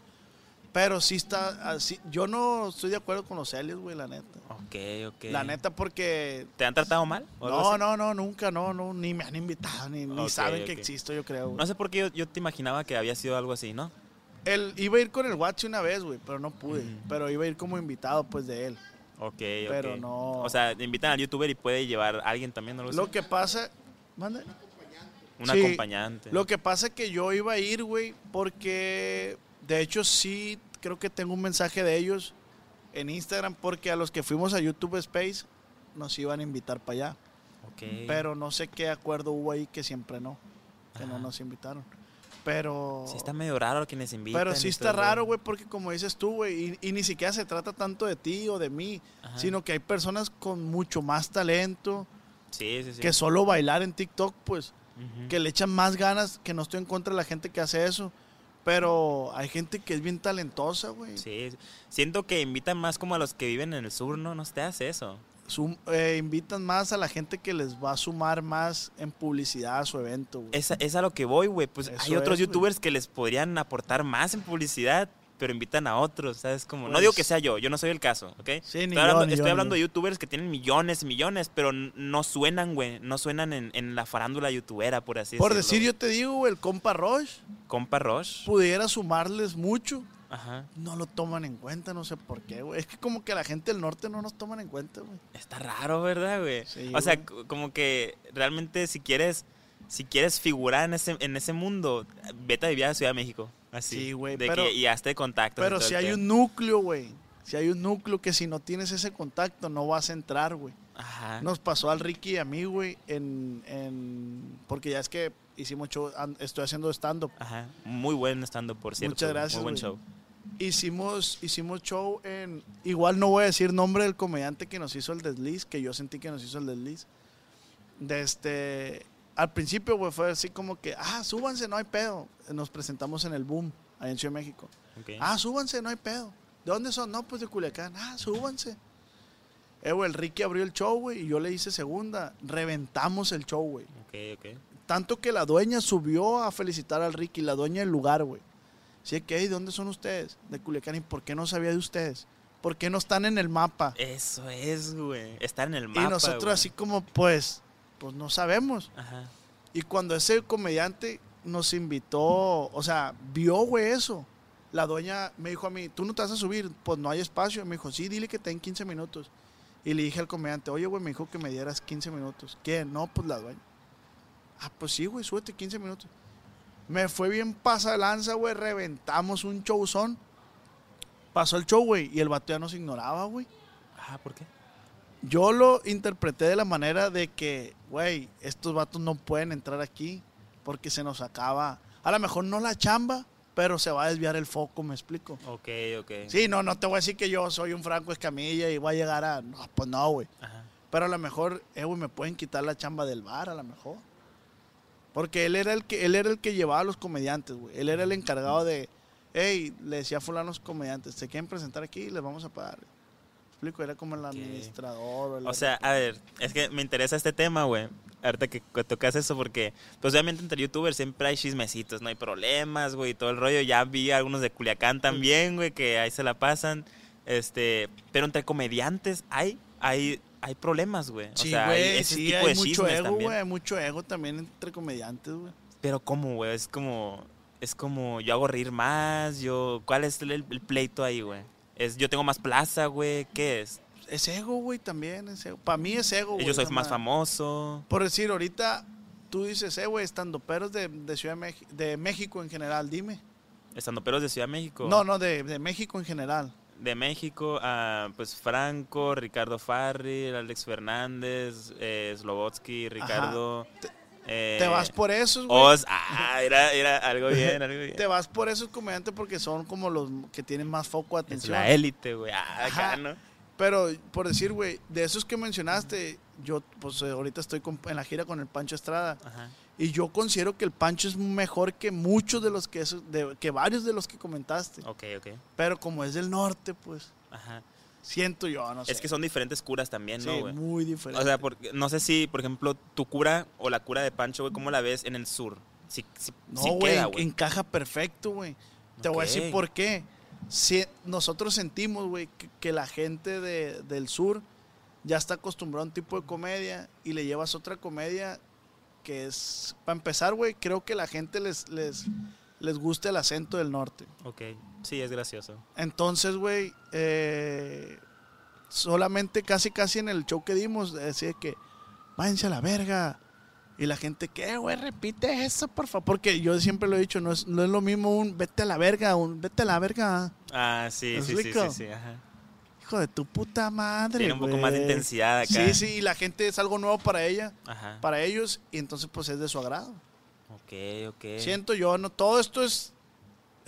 Pero sí está así. Yo no estoy de acuerdo con los Helios, güey, la neta. ok, ok. La neta, porque ¿Te han tratado mal? no, no, no, nunca, no, no, ni me han invitado, ni, ni saben que existo, yo creo. güey. No sé por qué yo, yo te imaginaba que había sido algo así, ¿no? Él iba a ir con el Watch una vez, güey, pero no pude. Pero iba a ir como invitado, pues, de él. Ok, Pero no. O sea, invitan al youtuber y puede llevar a alguien también, ¿no lo sé? Lo que pasa, mande. Un sí, acompañante. Lo que pasa es que yo iba a ir, güey, porque de hecho sí creo que tengo un mensaje de ellos en Instagram, porque a los que fuimos a YouTube Space nos iban a invitar para allá. Ok. Pero no sé qué acuerdo hubo ahí que siempre no, que no nos invitaron. Pero... Sí está medio raro quienes invitan. Pero sí está todo. raro, güey, porque como dices tú, güey, y, y ni siquiera se trata tanto de ti o de mí, Ajá. sino que hay personas con mucho más talento, Sí, sí, sí. que solo bailar en TikTok, pues, que le echan más ganas, que no estoy en contra de la gente que hace eso, pero hay gente que es bien talentosa, güey. Sí, siento que invitan más como a los que viven en el sur, ¿no? No te hace eso. Sum- eh, invitan más a la gente que les va a sumar más en publicidad a su evento, güey. Es, es a lo que voy, güey. Pues Eso hay otros es, güey. youtubers que les podrían aportar más en publicidad, pero invitan a otros, ¿sabes? Como, no Pues- digo que sea yo, yo no soy el caso, ¿ok? Sí, ni estoy hablando, yo, ni estoy yo, hablando de yo. youtubers que tienen millones y millones, pero no suenan, güey. No suenan en, en la farándula youtubera, por así Por decirlo. decir, yo te digo, güey, el compa Roche Compa Roche. pudiera sumarles mucho. Ajá. No lo toman en cuenta, no sé por qué, güey. Es que como que la gente del norte no nos toman en cuenta, güey. Está raro, ¿verdad, güey? Sí, o sea, güey. como que realmente si quieres si quieres figurar en ese en ese mundo, vete a vivir a Ciudad de México. Así. Sí, güey, de pero- que, y hazte contactos. y Pero si hay un núcleo, güey. Si hay un núcleo que si no tienes ese contacto no vas a entrar, güey. Ajá. Nos pasó al Ricky y a mí, güey, en, en... Porque ya es que hicimos show, estoy haciendo stand-up. Ajá. Muy buen estando, por cierto. Muchas gracias, Muy buen show. Hicimos, hicimos show en... Igual no voy a decir nombre del comediante que nos hizo el desliz, que yo sentí que nos hizo el desliz. De este... Al principio, güey, fue así como que, ah, súbanse, no hay pedo. Nos presentamos en el Boom, ahí en Ciudad de México. Ah, súbanse, no hay pedo. ¿De dónde son? No, pues de Culiacán. Ah, súbanse. Eh, güey, el Ricky abrió el show, güey, y yo le hice segunda. Reventamos el show, güey. Ok, ok. Tanto que la dueña subió a felicitar al Ricky, la dueña del lugar, güey. Así que, "Ey, ¿de dónde son ustedes? De Culiacán. ¿Y por qué no sabía de ustedes? ¿Por qué no están en el mapa? Eso es, güey. Estar en el mapa. y nosotros así como, pues, pues no sabemos. Ajá. Y cuando ese comediante nos invitó, o sea, vio, güey, eso. La dueña me dijo a mí, ¿tú no te vas a subir? Pues no hay espacio. Me dijo, sí, dile que te den 15 minutos. Y le dije al comediante, oye, güey, me dijo que me dieras 15 minutos. ¿Qué? No, pues la dueña. Ah, pues sí, güey, súbete 15 minutos. Me fue bien pasa lanza, güey, reventamos un showzón. Pasó el show, güey, y el vato ya nos ignoraba, güey. Ah, ¿por qué? Yo lo interpreté de la manera de que, güey, estos vatos no pueden entrar aquí porque se nos acaba. A lo mejor no la chamba, pero se va a desviar el foco, ¿me explico? Ok, ok. Sí, no, no te voy a decir que yo soy un Franco Escamilla y voy a llegar a. No, pues no, güey. Ajá. Pero a lo mejor, eh, güey, me pueden quitar la chamba del bar, a lo mejor. Porque él era el que, él era el que llevaba a los comediantes, güey. Él era el encargado de hey, le decía a fulanos comediantes, ¿se quieren presentar aquí? Les vamos a pagar. Explico, era como el administrador. O, el o sea, a ver, es que me interesa este tema, güey. Ahorita que tocas eso, porque, pues obviamente entre youtubers siempre hay chismecitos, no hay problemas, güey, todo el rollo. Ya vi algunos de Culiacán también, güey, que ahí se la pasan. Este, pero entre comediantes hay, hay, hay problemas, güey. Sí, güey, sí, hay mucho ego, güey, hay mucho ego también entre comediantes, güey. Pero ¿cómo, güey? Es como, es como, yo hago reír más, yo, ¿cuál es el, pleito ahí, güey? Es, yo tengo más plaza, güey, ¿qué es? Es ego, güey, también. Es ego. Para mí es ego, güey. Yo soy más famoso. Por decir, ahorita tú dices, eh, güey, estando peros de, Ciudad de, de, México en general, dime. Estando peros de Ciudad de México. No, no, de, de México en general. De México, a pues Franco, Ricardo Farri, Alex Fernández, eh, Slobotsky, Ricardo. Te, eh, vas por esos, güey. ah, era, era algo bien, algo bien. te vas por esos comediantes porque son como los que tienen más foco de atención. Es la élite, güey. Ah, acá, ¿no? Pero, por decir, güey, de esos que mencionaste, yo, pues eh, ahorita estoy en la gira con el Pancho Estrada. Y yo considero que el Pancho es mejor que muchos de los que, de, que varios de los que comentaste. Ok, ok. Pero como es del norte, pues. Ajá. Siento yo, no sé. Es que son diferentes curas también, ¿no, güey? muy diferentes. O sea, porque, no sé si, por ejemplo, tu cura o la cura de Pancho, güey, ¿cómo la ves en el sur? Si, no, güey, encaja perfecto, güey. Te voy a decir por qué si nosotros sentimos, güey, que, la gente de, del sur ya está acostumbrada a un tipo de comedia y le llevas otra comedia que es, para empezar, güey, creo que la gente les, les, les gusta el acento del norte. Ok, sí, es gracioso. Entonces, güey, eh, solamente casi, casi en el show que dimos, decía que, váyanse a la verga, y la gente, ¿qué, güey? Repite eso, por favor. Porque yo siempre lo he dicho, no es, no es lo mismo un vete a la verga, un vete a la verga. Ah, sí, sí, sí, sí, ajá. Hijo de tu puta madre. Tiene un poco más de intensidad acá. Sí, sí, y la gente es algo nuevo para ella, ajá. para ellos, y entonces pues es de su agrado. Ok, ok. Siento yo, no, todo esto es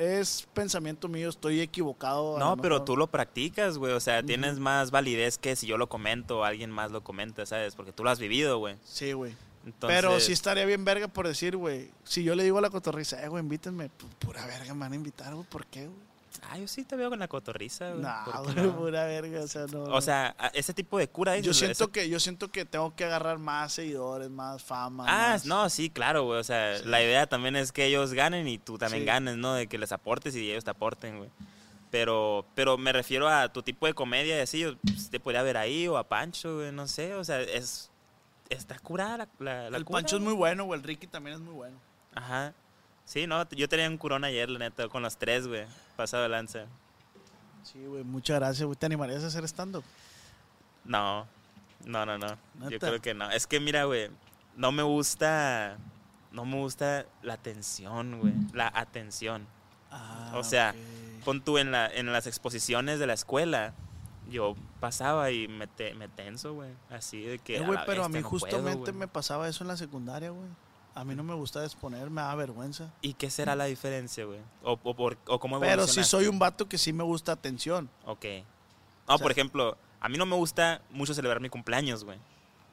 es pensamiento mío, estoy equivocado. No, pero tú lo practicas, güey. O sea, tienes más validez que si yo lo comento o alguien más lo comenta, ¿sabes? Porque tú lo has vivido, güey. Sí, güey. Pero sí estaría bien verga por decir, güey. Si yo le digo a la cotorriza, eh, güey, invítenme. Pura verga me van a invitar, güey. ¿Por qué, güey? Ah, yo sí te veo con la cotorriza, güey. No, güey, pura verga, o sea, no. O sea, ese tipo de cura. Yo siento que yo siento que tengo que agarrar más seguidores, más fama. Ah, no, sí, claro, güey. O sea, la idea también es que ellos ganen y tú también ganes, ¿no? De que les aportes y ellos te aporten, güey. Pero, pero me refiero a tu tipo de comedia y así, pues, te podría ver ahí o a Pancho, güey, no sé. O sea, es está curada la, la, El Pancho es muy bueno, güey. El Ricky también es muy bueno. Ajá. Sí, no, yo tenía un curón ayer, la neta, con los tres, güey. Pasado de lanza. Sí, güey, muchas gracias, güey. ¿Te animarías a hacer stand-up? No, no, no, no. Yo creo que no. Es que, mira, güey, no me gusta, no me gusta la atención, güey. La atención. Ah, o sea, pon tú en, la, en las exposiciones de la escuela yo pasaba y me, me tenso, güey. Así de que. Eh, güey, pero a mí justamente me pasaba eso en la secundaria, güey. A mí no me gusta exponer, me da vergüenza. ¿Y qué será la diferencia, güey? O, o, por, o cómo Pero si soy un vato que sí me gusta atención. Ok. No, por ejemplo, a mí no me gusta mucho celebrar mi cumpleaños, güey.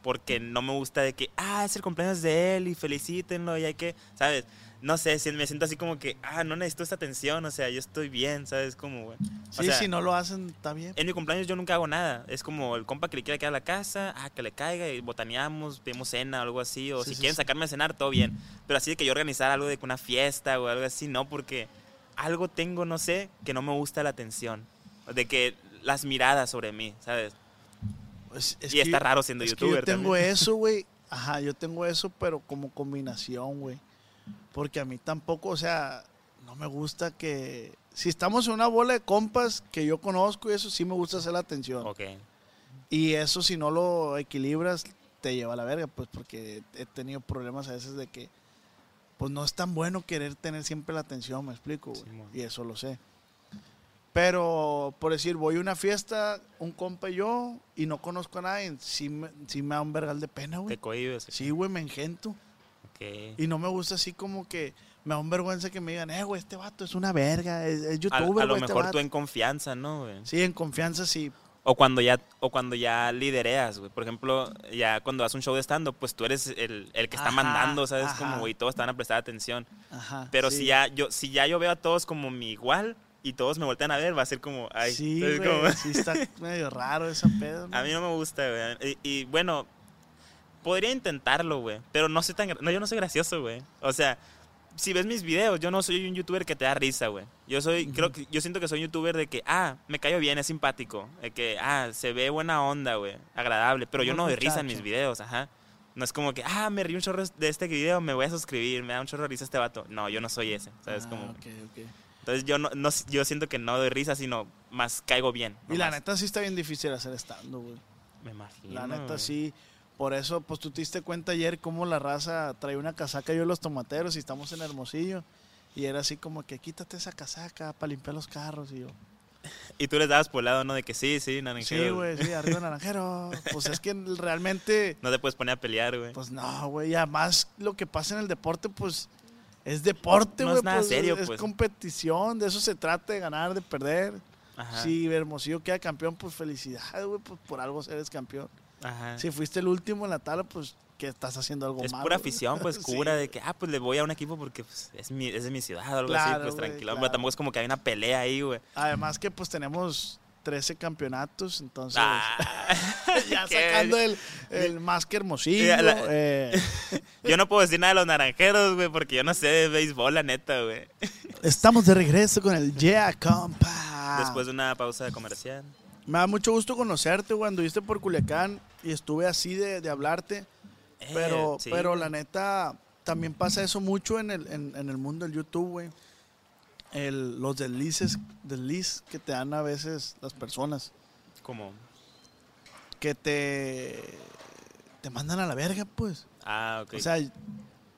Porque no me gusta de que, ah, es el cumpleaños de él y felicítenlo y hay que, ¿sabes? No sé, me siento así como que, ah, no necesito esta atención, o sea, yo estoy bien, ¿sabes? Como, güey. Sí, si no lo hacen, está bien. En mi cumpleaños yo nunca hago nada. Es como el compa que le quiera quedar a la casa, ah, que le caiga y botaneamos, pedimos cena o algo así. O si quieren sacarme a cenar, todo bien. Pero así de que yo organizar algo de una fiesta o algo así, no, porque algo tengo, no sé, que no me gusta la atención. De que las miradas sobre mí, ¿sabes? Pues, y está raro siendo youtuber. yo tengo eso, güey. Ajá, yo tengo eso, pero como combinación, güey. Porque a mí tampoco, o sea, no me gusta que... Si estamos en una bola de compas que yo conozco y eso sí me gusta hacer la atención. Ok. Y eso si no lo equilibras, te lleva a la verga, pues porque he tenido problemas a veces de que, pues no es tan bueno querer tener siempre la atención, me explico, y eso lo sé. Pero, por decir, voy a una fiesta, un compa y yo, y no conozco a nadie, sí me, me da un vergal de pena, güey. Te cohibes. Sí, güey, me engento. Y no me gusta así como que me da un vergüenza que me digan, eh, güey, este vato es una verga, es, youtuber, A, a lo este mejor tú en confianza, ¿no, güey? Sí, en confianza sí. O cuando ya, o cuando ya lidereas, güey. Por ejemplo, ya cuando haces un show de stand-up, pues tú eres el, el que está Ajá, mandando, ¿sabes? ajá. Como, güey, todos te van a prestar atención. Ajá, Pero sí. si ya yo, si ya yo veo a todos como mi igual y todos me voltean a ver, va a ser como, ay, Sí, sí está medio raro ese pedo. ¿no? A mí no me gusta, güey. Y, y, bueno, podría intentarlo, güey. Pero no soy tan... No, yo no soy gracioso, güey. O sea, si ves mis videos, yo no soy un youtuber que te da risa, güey. Yo soy, creo que, yo siento que soy un youtuber de que, ah, me cayó bien, es simpático. De que, ah, se ve buena onda, güey. Agradable. Pero yo no doy risa en mis videos, ajá. No es como que, ah, me río un chorro de este video, me voy a suscribir, me da un chorro de risa este vato. No, yo no soy ese, ¿sabes? Ah, como, ok, ok. entonces yo no, no- yo siento que no doy risa, sino más caigo bien. Y la neta sí está bien difícil hacer estando, güey. Me imagino. La neta güey. sí. Por eso, pues tú te diste cuenta ayer cómo la raza trae una casaca yo los tomateros y estamos en Hermosillo. Y era así como que quítate esa casaca para limpiar los carros. Y yo, Y tú les dabas por el lado, ¿no? De que sí, sí, naranjero. sí, güey, sí, arriba naranjero. Pues es que realmente, No te puedes poner a pelear, güey. pues no, güey. Y además lo que pasa en el deporte, pues es deporte, No güey. es nada pues, serio, Es pues. competición, de eso se trata, de ganar, de perder. Ajá. Si Hermosillo queda campeón, pues felicidades, güey, pues por algo eres campeón. Ajá. Si fuiste el último en la tabla, pues que estás haciendo algo es malo. pura güey. afición, pues, Sí, cura de que, ah, pues le voy a un equipo porque pues, es, mi, es de mi ciudad o algo así, Claro, pues güey, tranquilo. claro. Pero tampoco es como que hay una pelea ahí, güey. Además que pues tenemos 13 campeonatos, entonces Ah, ya sacando el, el más que hermosillo. La- eh, Yo no puedo decir nada de los naranjeros, güey, porque yo no sé de béisbol, la neta, güey. estamos de regreso con el Yeah, compa. Después de una pausa comercial. Me da mucho gusto conocerte, güey. Anduviste por Culiacán y estuve así de, de hablarte. Eh, Pero, sí, pero la neta, también pasa eso mucho en el, en, en el mundo del YouTube, güey. El- los deslices, desliz que te dan a veces las personas. Como, Que te, te mandan a la verga, pues. ah, ok. O sea,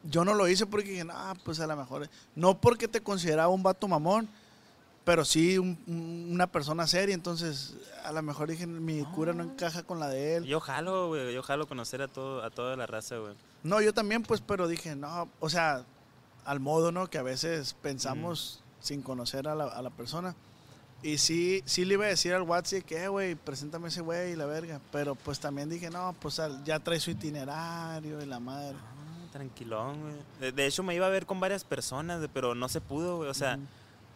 yo no lo hice porque dije, no, pues a lo mejor. No porque te consideraba un vato mamón, pero sí un- un- una persona seria. Entonces, a lo mejor dije, mi cura no encaja con la de él. yo jalo, güey, yo jalo conocer a, todo, a toda la raza, güey. No, yo también, pues, pero dije, no, o sea, al modo, ¿no? Que a veces pensamos sin conocer a la, a la persona. Y sí, sí le iba a decir al WhatsApp que, eh, güey, preséntame ese güey y la verga. Pero pues también dije, no, pues ya trae su itinerario y la madre. Ah, tranquilón, güey. De, de hecho, me iba a ver con varias personas, pero no se pudo, güey. O sea,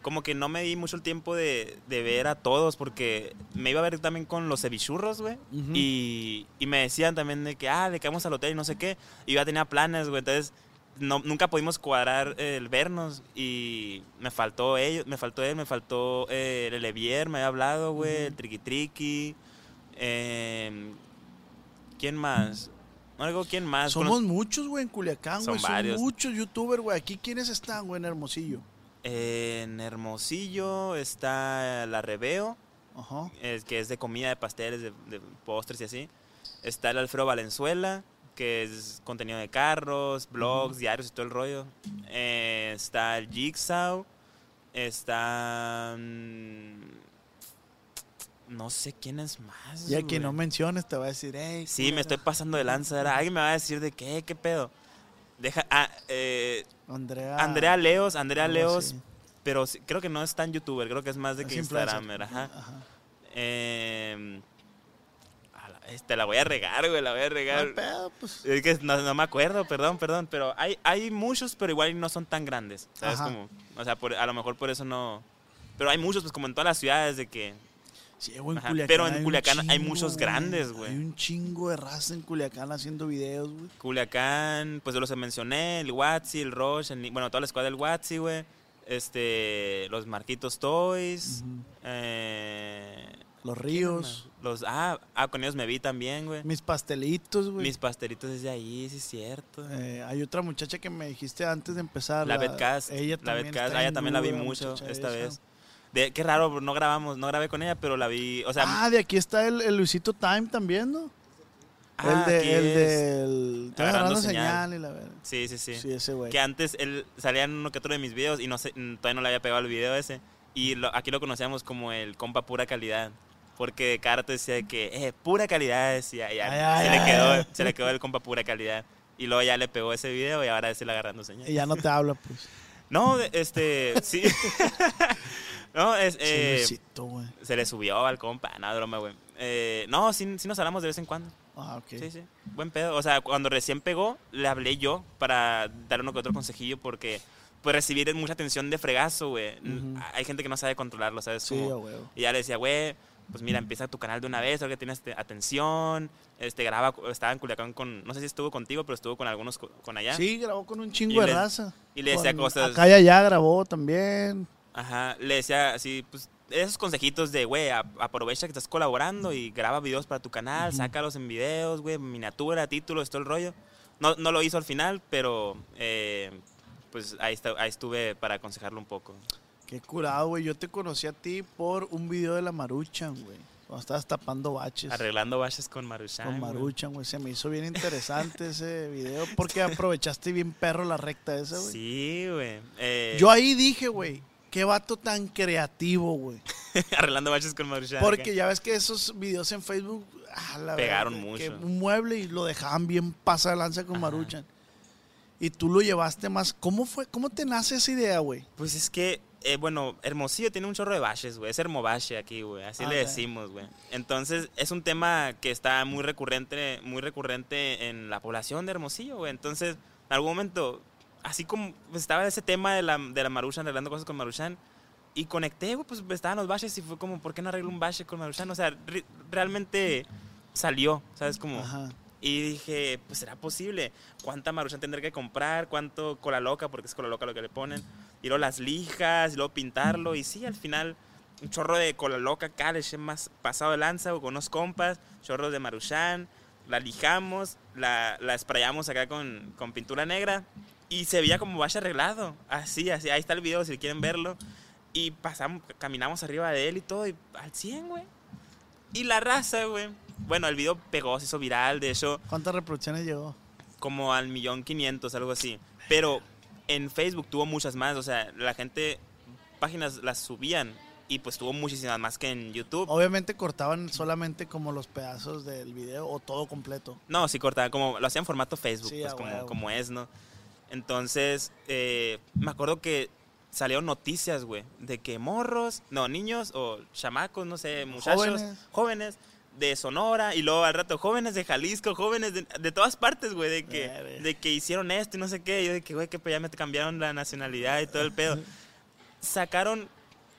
como que no me di mucho el tiempo de, de ver a todos, porque me iba a ver también con los cevichurros, güey. Y, y me decían también de que, ah, de que vamos al hotel y no sé qué. Y yo ya tenía planes, güey. Entonces, no, nunca pudimos cuadrar eh, el vernos. Y me faltó ellos, me faltó él, me faltó eh, el Levier, me había hablado, güey, el Triqui Triqui. eh, ¿Quién más? Algo, ¿quién más? Somos muchos, güey, en Culiacán, güey. Son varios. muchos youtubers, güey. Aquí, ¿quiénes están, güey, en Hermosillo? En Hermosillo está la Reveo, Ajá. es, que es de comida, de pasteles, de, de postres y así. Está el Alfredo Valenzuela, que es contenido de carros, blogs, diarios y todo el rollo. Eh, está el Jigsaw. Está... mm, No sé quién es más. Ya que no menciones, te va a decir, hey. Sí, me estoy pasando de lanza. Alguien me va a decir de qué, qué pedo. Deja... Ah, eh, Andrea. Andrea Leos, Andrea Leos, pero creo que no es tan youtuber, creo que es más de Es que. Instagramer, ajá. Ajá. Eh, a la- este, la voy a regar, güey, la voy a No regar. hay pedo, pues. Es que no, no me acuerdo, perdón, perdón, pero hay, hay muchos, pero igual no son tan grandes, ¿sabes? Como, o sea, por- a lo mejor por eso no... Pero hay muchos, pues como en todas las ciudades de que... Sí, güey, en Ajá, Culiacán. pero en hay Culiacán hay muchos grandes, güey. Hay un chingo de raza en Culiacán haciendo videos, güey. Culiacán, pues de los mencioné, el Watsi, el Roche, el bueno, toda la escuadra del Watsi, güey. Este, los Marquitos Toys, eh, Los ¿quién ríos. Los, ah, ah, con ellos me vi también, güey. Mis pastelitos, güey. Mis pastelitos desde ahí, sí es cierto. Eh, hay otra muchacha que me dijiste antes de empezar. la Betcast, Ella la también. Betcast, ah, ella en también la vi mucho esta esa. vez. De, qué raro, no grabamos, no grabé con ella, pero la vi, o sea, ah, de aquí está el, el Luisito Time también, ¿no? ah, el de, aquí el del. Estoy Agarrando señal. señal y la verdad. Sí, sí, sí. Sí, ese güey. Que antes él salía en uno que otro de mis videos y no sé, mm, todavía no le había pegado el video ese. Y lo- aquí lo conocíamos como el compa pura calidad. Porque cada rato decía que, eh, pura calidad, decía. Y ya Ay, ay, se, le quedó, ay. se le quedó el compa pura calidad. Y luego ya le pegó ese video y ahora es el agarrando señal. Y ya no te habla, pues. No, de- este, sí. no, es, eh, güey. se le subió al compa, no, broma, güey. Eh, no, sí, sí nos hablamos de vez en cuando. Ah, ok. Sí, sí. Buen pedo. O sea, cuando recién pegó, le hablé yo para dar uno que otro consejillo porque pues recibir mucha atención de fregazo, güey. Hay gente que no sabe controlarlo, ¿sabes? Sí, Como- huevo. y ya le decía, güey, pues mira, empieza tu canal de una vez, ahora que tienes atención, este, graba, estaba en Culiacán con, no sé si estuvo contigo, pero estuvo con algunos co- con allá. Sí, grabó con un chingo Y de le- raza. y le decía Con- cosas- Acá y allá grabó también. Ajá, le decía así, pues, esos consejitos de, güey, aprovecha que estás colaborando y graba videos para tu canal, sácalos en videos, güey, miniatura, títulos, todo el rollo. No, no lo hizo al final, pero, eh, pues, ahí, está- ahí estuve para aconsejarlo un poco. Qué curado, güey. Yo te conocí a ti por un video de la Maruchan, güey. Cuando estabas tapando baches. Arreglando baches con Maruchan. Con. Maruchan, güey. Se me hizo bien interesante ese video porque aprovechaste bien perro la recta esa, güey. Sí, güey. Eh, Yo ahí dije, güey, qué vato tan creativo, güey. arreglando baches con Maruchan. Porque ya ves que esos videos en Facebook ah, la Pegaron verdad, mucho. Que un mueble y lo dejaban bien pasa de lanza con Ajá. Maruchan. Y tú lo llevaste más. ¿Cómo fue? ¿Cómo te nace esa idea, güey? Pues es que, eh, bueno, Hermosillo tiene un chorro de baches, güey. Es Hermobache aquí, güey. Así Ah, le decimos, güey. Entonces, es un tema que está muy recurrente, muy recurrente en la población de Hermosillo, güey. Entonces, en algún momento, así como pues, estaba ese tema de la, de la Maruchan, arreglando cosas con Maruchan, y conecté, pues estaban los baches y fue como, ¿por qué no arreglo un bache con Maruchan? O sea, re- realmente salió, ¿sabes? Como... Ajá. Y dije, pues será posible. ¿Cuánta maruchan tendré que comprar? ¿Cuánto cola loca? Porque es cola loca lo que le ponen. Y luego las lijas, y luego pintarlo. Y sí, al final, un chorro de cola loca acá, le eché más pasado de lanza con unos compas, chorros de maruchan. La lijamos, la, la sprayamos acá con, con pintura negra. Y se veía como vaya arreglado. Así, así. Ahí está el video si quieren verlo. Y pasamos, caminamos arriba de él y todo. Y al 100, güey. Y la raza, güey. Bueno, el video pegó, se hizo viral. De hecho, ¿Cuántas reproducciones llegó? como al millón quinientos, algo así. Pero en Facebook tuvo muchas más, o sea, la gente, páginas las subían y pues tuvo muchísimas más que en YouTube. Obviamente cortaban solamente como los pedazos del video o todo completo. No, sí cortaba, como lo hacían en formato Facebook, Sí, pues como, como es, ¿no? Entonces, eh, me acuerdo que salieron noticias, güey, de que morros, no, niños o chamacos, no sé, muchachos, Jóvenes. jóvenes, de Sonora y luego al rato jóvenes de Jalisco, jóvenes de, de todas partes, güey, de que, Verga. de que hicieron esto y no sé qué. Y yo de que, güey, que pues ya me cambiaron la nacionalidad y todo el pedo. Sacaron,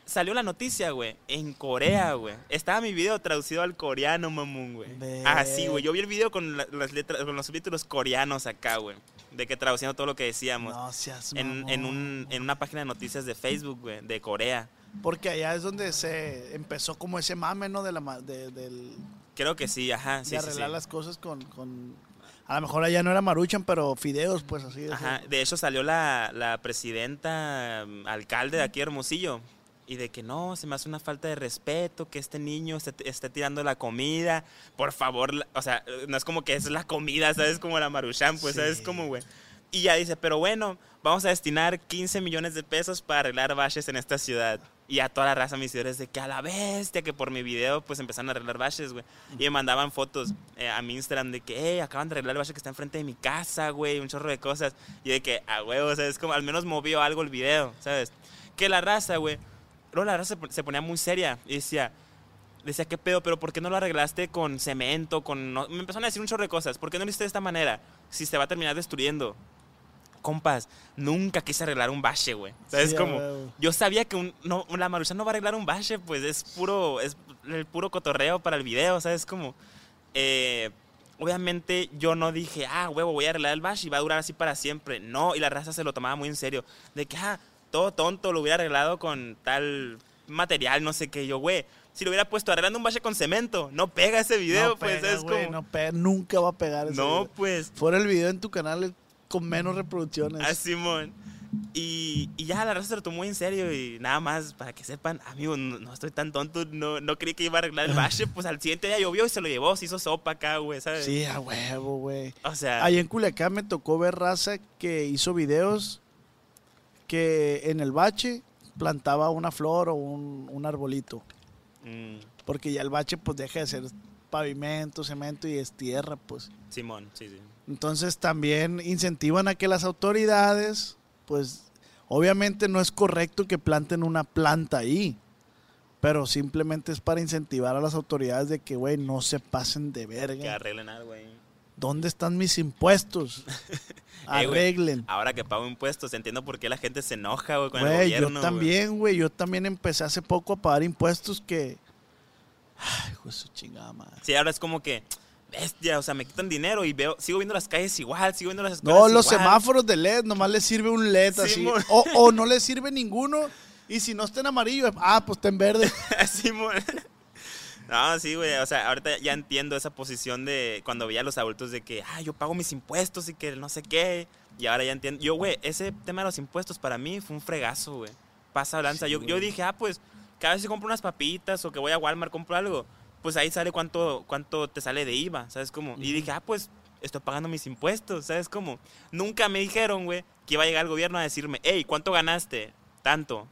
salió la noticia, güey, en Corea, güey. Estaba mi video traducido al coreano, mamón, güey. Así, güey. Yo vi el video con la- las letras, con los subtítulos coreanos acá, güey. De que traduciendo todo lo que decíamos. No seas en, en, un, en una página de noticias de Facebook, güey, de Corea. Porque allá es donde se empezó como ese mame, ¿no? De la, de, del, Creo que sí, ajá. Sí, de arreglar sí. las cosas con, con... A lo mejor allá no era Maruchan, pero fideos, pues así. de Ajá, de hecho salió la, la presidenta, mm, alcalde de aquí Hermosillo, y de que no, se me hace una falta de respeto que este niño esté, esté tirando la comida, por favor, o sea, no es como que es la comida, ¿sabes? Como la maruchan, pues, ¿sabes? Sí. Como, güey. Y ya dice, pero bueno, vamos a destinar 15 millones de pesos para arreglar baches en esta ciudad. Y a toda la raza, mis seguidores, de que a la bestia, que por mi video, pues empezaron a arreglar baches, güey. Y me mandaban fotos eh, a mi Instagram de que, hey, acaban de arreglar el bache que está enfrente de mi casa, güey, un chorro de cosas. Y de que, a huevo, ¿sabes? Como al menos movió algo el video, ¿sabes? Que la raza, güey. Luego la raza se pon- se ponía muy seria y decía, decía, ¿qué pedo? ¿Pero por qué no lo arreglaste con cemento? Con no-?" Me empezaron a decir un chorro de cosas. ¿Por qué no lo hiciste de esta manera? Si se va a terminar destruyendo. Compas, nunca quise arreglar un bache, güey. ¿Sabes Sí, cómo? Yo sabía que un, no, la Maruchan no va a arreglar un bache, pues es puro, es el puro cotorreo para el video, ¿sabes? Como, eh, obviamente yo no dije, ah, huevo, voy a arreglar el bache y va a durar así para siempre. No, y la raza se lo tomaba muy en serio. De que, ah, todo tonto, lo hubiera arreglado con tal material, no sé qué. Yo, güey, si lo hubiera puesto arreglando un bache con cemento, no pega ese video, no pues, pega, es como... no pega, nunca va a pegar ese no, video. pues... Fuera el video en tu canal con menos reproducciones. A Simón. Y, y ya la raza se lo tomó en serio y nada más para que sepan, amigo, no, no estoy tan tonto, no, no creí que iba a arreglar el bache, pues al siguiente día llovió y se lo llevó, se hizo sopa acá, güey, ¿sabes? Sí, a huevo, güey. O sea, Ahí en Culiacán me tocó ver raza que hizo videos que en el bache plantaba una flor o un, un arbolito. mm, Porque ya el bache pues deja de ser pavimento, cemento y es tierra, pues. Simón, sí, sí. Entonces también incentivan a que las autoridades, pues obviamente no es correcto que planten una planta ahí, Pero simplemente es para incentivar a las autoridades de que, güey, no se pasen de Que verga. arreglen algo, güey. ¿Dónde están mis impuestos? Arreglen. Ahora que pago impuestos, entiendo por qué la gente se enoja, güey, con el Güey, yo gobierno. güey. también, güey. Yo también empecé hace poco a pagar impuestos que. Ay, hijo de su chingada madre. Sí, ahora es como que, bestia, o sea, me quitan dinero y veo, sigo viendo las calles igual, sigo viendo las escuelas No, los igual. semáforos de LED, nomás les sirve un LED así. Simón. O, o no les sirve ninguno. Y si no está en amarillo, ah, pues está en verde. Simón. No, sí, güey, o sea, ahorita ya entiendo esa posición de cuando veía a los adultos de que, ah, yo pago mis impuestos y que no sé qué. Y ahora ya entiendo. Yo, güey, ese tema de los impuestos para mí fue un fregazo, güey. Pasa lanza. Sí, yo, yo dije, ah, pues, cada vez que compro unas papitas o que voy a Walmart, compro algo, pues ahí sale cuánto, cuánto te sale de IVA, ¿sabes cómo? Y dije, ah, pues, estoy pagando mis impuestos, ¿sabes cómo? Nunca me dijeron, güey, que iba a llegar el gobierno a decirme, hey, ¿cuánto ganaste? Tanto.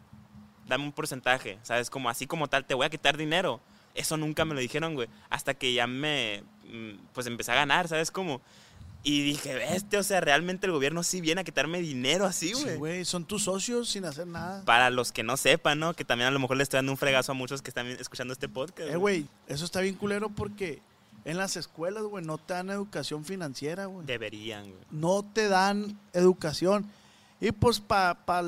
Dame un porcentaje, ¿sabes? Como así como tal, te voy a quitar dinero. Eso nunca me lo dijeron, güey. Hasta que ya me, mm, pues empecé a ganar, ¿sabes cómo? Y dije, este, o sea, realmente el gobierno sí viene a quitarme dinero así, Sí, güey. güey, son tus socios sin hacer nada. Para los que no sepan, ¿no? Que también a lo mejor le estoy dando un fregazo a muchos que están escuchando este podcast. Eh, güey, eso está bien culero porque en las escuelas, güey, no te dan educación financiera, güey. Deberían, güey. No te dan educación. Y pues para pa,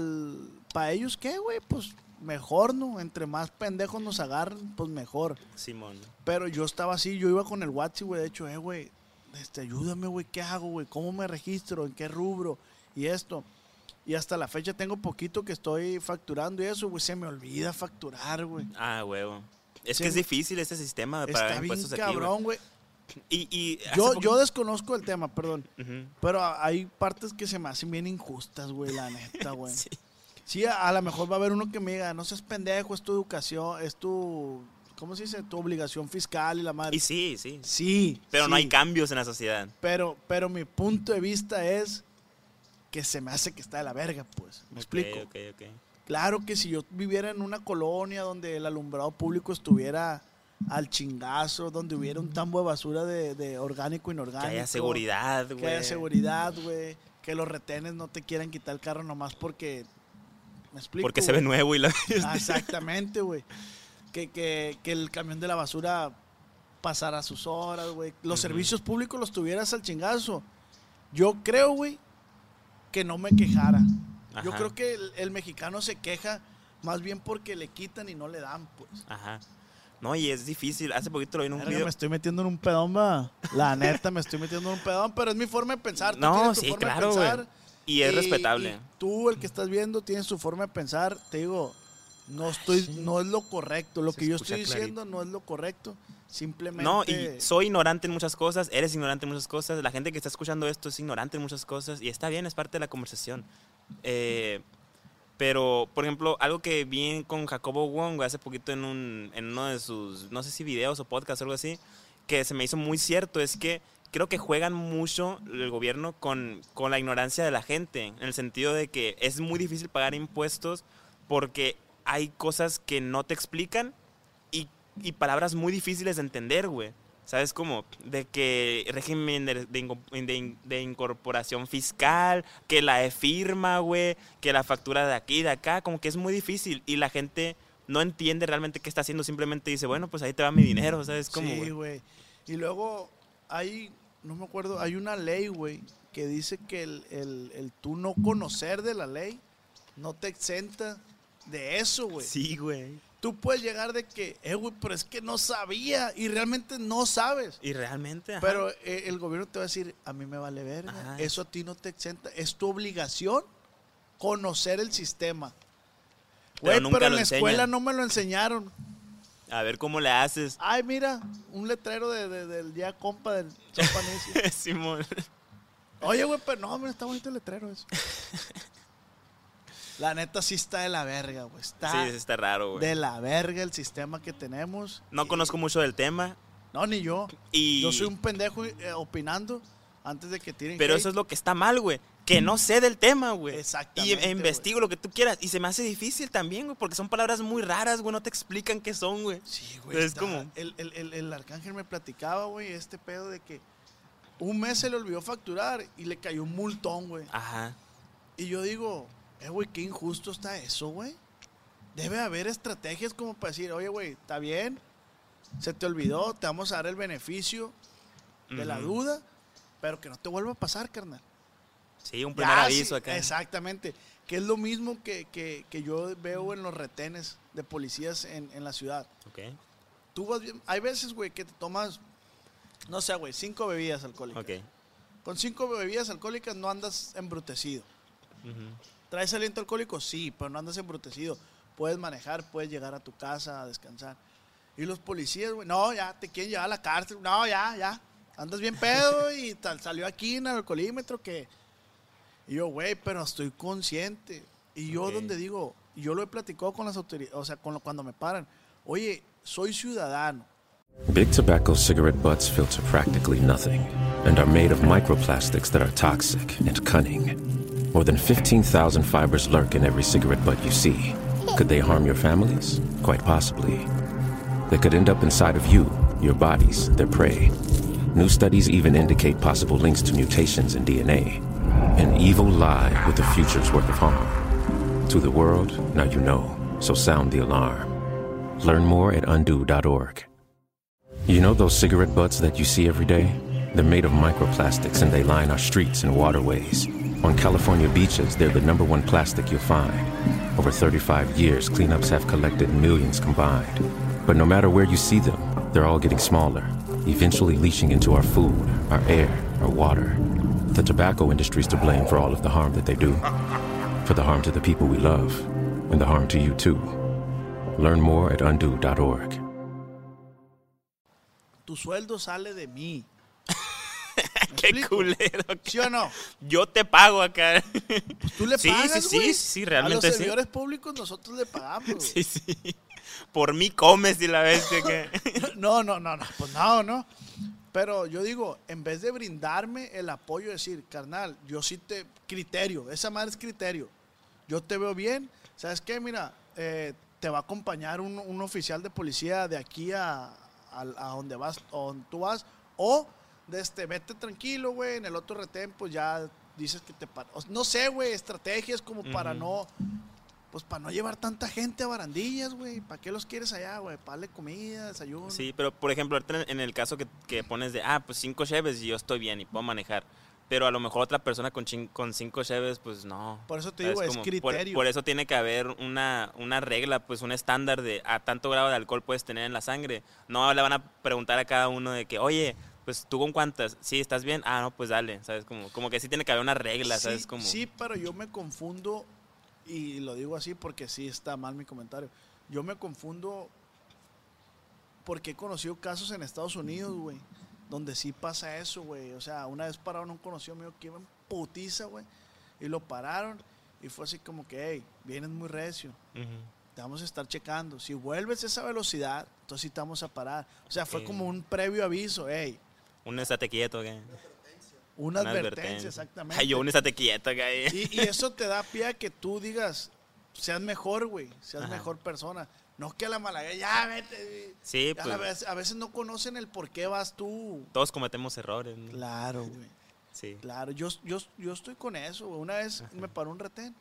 pa ellos, ¿qué, güey? Pues mejor, ¿no? Entre más pendejos nos agarran, pues mejor. Simón. Pero yo estaba así, yo iba con el WhatsApp, güey, de hecho, eh, güey, este, ayúdame, güey, ¿qué hago, güey? ¿Cómo me registro? ¿En qué rubro? Y esto. Y hasta la fecha tengo poquito que estoy facturando y eso, güey, se me olvida facturar, güey. Ah, huevo. Es que es difícil este sistema Está bien impuestos cabrón, güey. Y, y Yo, yo desconozco el tema, perdón. Pero hay partes que se me hacen bien injustas, güey, la neta, güey. Sí. Sí, a, a lo mejor va a haber uno que me diga, no seas pendejo, es tu educación, es tu, ¿cómo se dice? Tu obligación fiscal y la madre. Y sí, sí. Sí. Pero no hay cambios en la sociedad. Pero, pero mi punto de vista es que se me hace que está de la verga, pues. ¿Me explico? Ok, ok, ok. Claro que si yo viviera en una colonia donde el alumbrado público estuviera al chingazo, donde hubiera un tambo de basura de, de orgánico, Que inorgánico. haya seguridad, güey. Que haya seguridad, güey. Que los retenes no te quieran quitar el carro nomás porque... ¿Me explico? Porque se ve nuevo y la... Ah, Exactamente, güey. Que, que, que el camión de la basura pasara sus horas, güey. Los servicios públicos los tuvieras al chingazo. Yo creo, güey, que no me quejara. Yo creo que el, el mexicano se queja más bien porque le quitan y no le dan, pues. Ajá. No, y es difícil. Hace poquito lo vi en un Verga, video. me estoy metiendo en un pedón, va. La neta, me estoy metiendo en un pedón, pero es mi forma de pensar. Tú No, sí, claro, güey. Y es respetable. y tú, el que estás viendo, tienes tu forma de pensar. Te digo, no estoy, no es lo correcto. Lo Se que yo estoy diciendo no es lo correcto. Simplemente. No, y soy ignorante en muchas cosas, eres ignorante en muchas cosas, la gente que está escuchando esto es ignorante en muchas cosas y está bien, es parte de la conversación. Eh, pero, por ejemplo, algo que vi con Jacobo Wong hace poquito en, un, en uno de sus, no sé si videos o podcasts o algo así, que se me hizo muy cierto, es que creo que juegan mucho el gobierno con, con la ignorancia de la gente, en el sentido de que es muy difícil pagar impuestos porque hay cosas que no te explican y, y palabras muy difíciles de entender, güey. ¿Sabes cómo? De que régimen de, de de in- de incorporación fiscal, que la e-firma, güey, que la factura de aquí, de acá, como que es muy difícil y la gente no entiende realmente qué está haciendo, simplemente dice, bueno, pues ahí te va mi dinero, ¿sabes cómo? Sí, güey. Y luego hay, no me acuerdo, hay una ley, güey, que dice que el, el, el tú no conocer de la ley no te exenta de eso, güey. Sí, güey. Tú puedes llegar de que, eh, güey, pero es que no sabía y realmente no sabes. Y realmente, ajá. Pero eh, el gobierno te va a decir, a mí me vale verga. Ajá. Eso a ti no te exenta. Es tu obligación conocer el sistema. Pero Güey, pero en la escuela no me lo enseñaron. A ver cómo le haces. Ay, mira, un letrero de, de- del día compa del Champanicio. Simón. Oye, güey, pero no, mira, está bonito el letrero eso. La neta sí está de la verga, güey. Está Sí, sí está raro, güey. de la verga el sistema que tenemos. No Y- conozco mucho del tema No, ni yo. y... Yo soy un pendejo eh, opinando antes de que tiren Pero hate. eso es lo que está mal, güey. Que no sé del tema, güey. Exactamente, Y investigo lo que tú quieras. Y se me hace difícil también, güey. Porque son palabras muy raras, güey. No te explican qué son, güey. Sí, güey. Es como- El, el- el- el arcángel me platicaba, güey, este pedo de que un mes se le olvidó facturar y le cayó un multón, güey. Ajá. Y yo digo, eh, güey, qué injusto está eso, güey. debe haber estrategias como para decir, oye, güey, está bien, se te olvidó, te vamos a dar el beneficio de la duda, pero que no te vuelva a pasar, carnal. Sí, un primer Ya, aviso sí, acá. Exactamente. Que es lo mismo que, que- que yo veo en los retenes de policías en, en la ciudad. Ok, Tú vas bien- hay veces, güey, que te tomas, no sé, güey, cinco bebidas alcohólicas. ok. Con cinco bebidas alcohólicas no andas embrutecido. ¿Traes aliento alcohólico? Sí, pero no andas embrutecido. Puedes manejar, puedes llegar a tu casa a descansar. Y los policías, güey, no, ya, te quieren llevar a la cárcel. No, ya, ya. Andas bien pedo y tal, salió aquí en el alcoholímetro que... Y yo, güey, pero estoy consciente. Y yo Ok. donde digo, yo lo he platicado con las autoridades, o sea, con lo- cuando me paran. Oye, soy ciudadano. Big tobacco cigarette butts filter practically nothing and are made of microplastics that are toxic and cunning. More than 15,000 fibers lurk in every cigarette butt you see. Could they harm your families? Quite possibly. They could end up inside of you, your bodies, their prey. New studies even indicate possible links to mutations in DNA. An evil lie with the future's worth of harm. To the world, now you know, so sound the alarm. Learn more at undo.org. You know those cigarette butts that you see every day? They're made of microplastics and they line our streets and waterways. On California beaches, they're the number one plastic you'll find. Over 35 years, cleanups have collected millions combined. But no matter where you see them, they're all getting smaller, eventually leaching into our food, our air, our water. The tobacco industry's to blame for all of the harm that they do. For the harm to the people we love, and the harm to you too. Learn more at undo.org. Tu sueldo sale de mí. ¿Me Qué explico? culero. ¿Sí o no? Yo te pago acá. Tú le Sí, pagas, sí, sí, sí, A realmente los sí. servidores públicos nosotros le pagamos, güey. Sí, sí. Por mí comes y la bestia que. No, no, no, no, pues no, no. Pero yo digo, en vez de brindarme el apoyo, decir, carnal, yo sí te. Criterio, esa madre es criterio. Yo te veo bien. ¿Sabes qué? Mira, eh, te va a acompañar un, un oficial de policía de aquí a, a, a donde vas, a donde tú vas. O, de este, vete tranquilo, güey. En el otro retén, pues ya dices que te. o- No sé, güey, estrategias como para no. Pues para no llevar tanta gente a barandillas, güey. ¿Para qué los quieres allá, güey? Para darle comida, desayuno. Sí, pero por ejemplo, en el caso que, que pones de, ah, pues cinco cheves y yo estoy bien y puedo manejar. Pero a lo mejor otra persona con, chin- con cinco cheves, pues no. Por eso te ¿Sabes digo, es? Por- criterio. Por, eso tiene que haber una, una regla, pues un estándar de a tanto grado de alcohol puedes tener en la sangre. No le van a preguntar a cada uno de que, oye, pues tú con cuántas, sí, estás bien, ah, no, pues dale, ¿sabes? Como, como que sí tiene que haber una regla, ¿sabes? Como, sí, pero yo me confundo, y lo digo así porque sí está mal mi comentario. Yo me confundo porque he conocido casos en Estados Unidos, güey, donde sí pasa eso, güey. O sea, una vez pararon un conocido mío que iba en putiza, güey, y lo pararon, y fue así como que, hey, vienes muy recio. Te vamos a estar checando. Si vuelves a esa velocidad, entonces sí te vamos a parar. O sea, fue como un previo aviso, hey, Un estate quieto, ¿qué? Una, advertencia, exactamente. Ay, yo un estate quieto, ¿qué? y, y eso te da pie a que tú digas, seas mejor, güey, seas Ajá. mejor persona. No que a la mala, ya vete. Sí, A, pues veces, a veces no conocen el por qué vas tú. todos cometemos errores. ¿no? Claro, güey. Sí. Claro, yo, yo, yo estoy con eso. güey. Una vez me paró un retén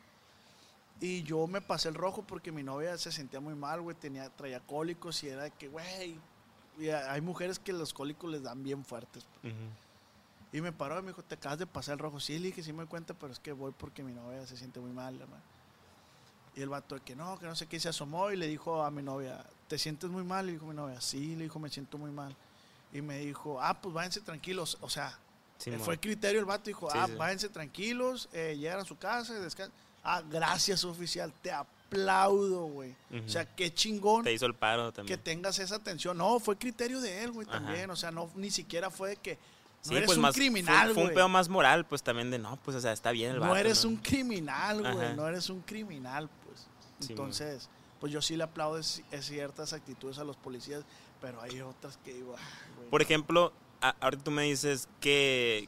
y yo me pasé el rojo porque mi novia se sentía muy mal, güey. Tenía, traía cólicos y era de que, güey. y hay mujeres que los cólicos les dan bien fuertes. Ujú. Y me paró y me dijo, te acabas de pasar el rojo. Sí, le dije, sí me doy cuenta, pero es que voy porque mi novia se siente muy mal. hermano". Y el vato de que no, que no sé qué, se asomó y le dijo a mi novia, ¿te sientes muy mal? Le dijo mi novia, sí, le dijo, me siento muy mal. Y me dijo, ah, pues váyanse tranquilos. O sea, Sí, eh, fue criterio el vato, dijo, Sí, ah, sí. váyanse tranquilos, eh, llegan a su casa, descansen. Ah, gracias oficial, te aplaudo, güey. O sea, qué chingón Te hizo el paro que también. tengas esa atención. No, fue criterio de él, güey, también. O sea, no, ni siquiera fue de que no eres pues un más, criminal, fue, fue un pedo más moral, pues también de, no, pues, o sea, está bien el No vato, eres un criminal, güey. No eres un criminal, pues. Sí, Entonces, pues yo sí le aplaudo es- es ciertas actitudes a los policías, pero hay otras que digo, "Ay, güey". Por ejemplo, a- ahorita tú me dices que,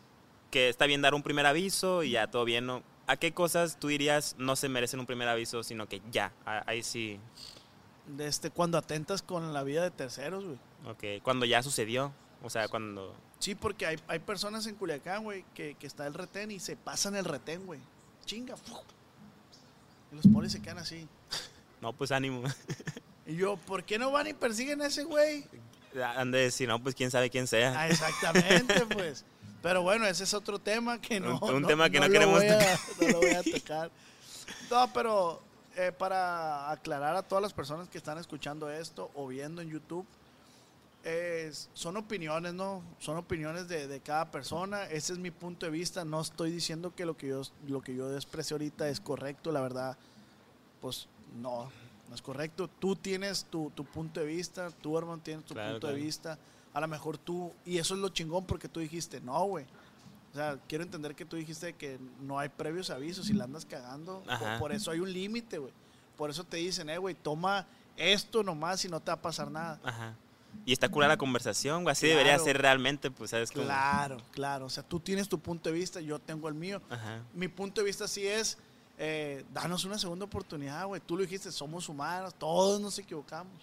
que está bien dar un primer aviso y ya todo bien, ¿no? ¿A qué cosas tú dirías no se merecen un primer aviso, sino que ya, a- ahí sí, este, cuando atentas con la vida de terceros, güey. ok, cuando ya sucedió, o sea, cuando, Sí, porque hay, hay personas en Culiacán, güey, que, que está el retén y se pasan el retén, güey. Chinga, ¡fu! Y los polis se quedan así. No, pues ánimo. Y yo, ¿por qué no van y persiguen a ese güey? Han de decir, no, pues quién sabe quién sea. Ah, exactamente, pues. Pero bueno, ese es otro tema que no. Un- un tema que no queremos tocar. No lo voy a tocar. No, pero eh, para aclarar a todas las personas que están escuchando esto o viendo en YouTube, son opiniones, ¿no? Son opiniones de, de cada persona. Ese es mi punto de vista. No estoy diciendo que lo que yo, lo que yo expresé ahorita es correcto. La verdad, pues no, no es correcto. Tú tienes tu, tu punto de vista, tú, hermano, tienes tu Claro, punto de claro. vista. A lo mejor tú, y eso es lo chingón porque tú dijiste, no, güey. O sea, quiero entender que tú dijiste que no hay previos avisos y la andas cagando. Por, por eso hay un límite, güey. Por eso te dicen, eh, güey, toma esto nomás y no te va a pasar nada. Ajá. Y está cura la conversación, güey. Así Claro. debería ser realmente, pues, ¿sabes? Como- Claro, claro. O sea, tú tienes tu punto de vista, yo tengo el mío. Ajá. Mi punto de vista sí es, eh, danos una segunda oportunidad, güey. Tú lo dijiste, somos humanos, todos nos equivocamos.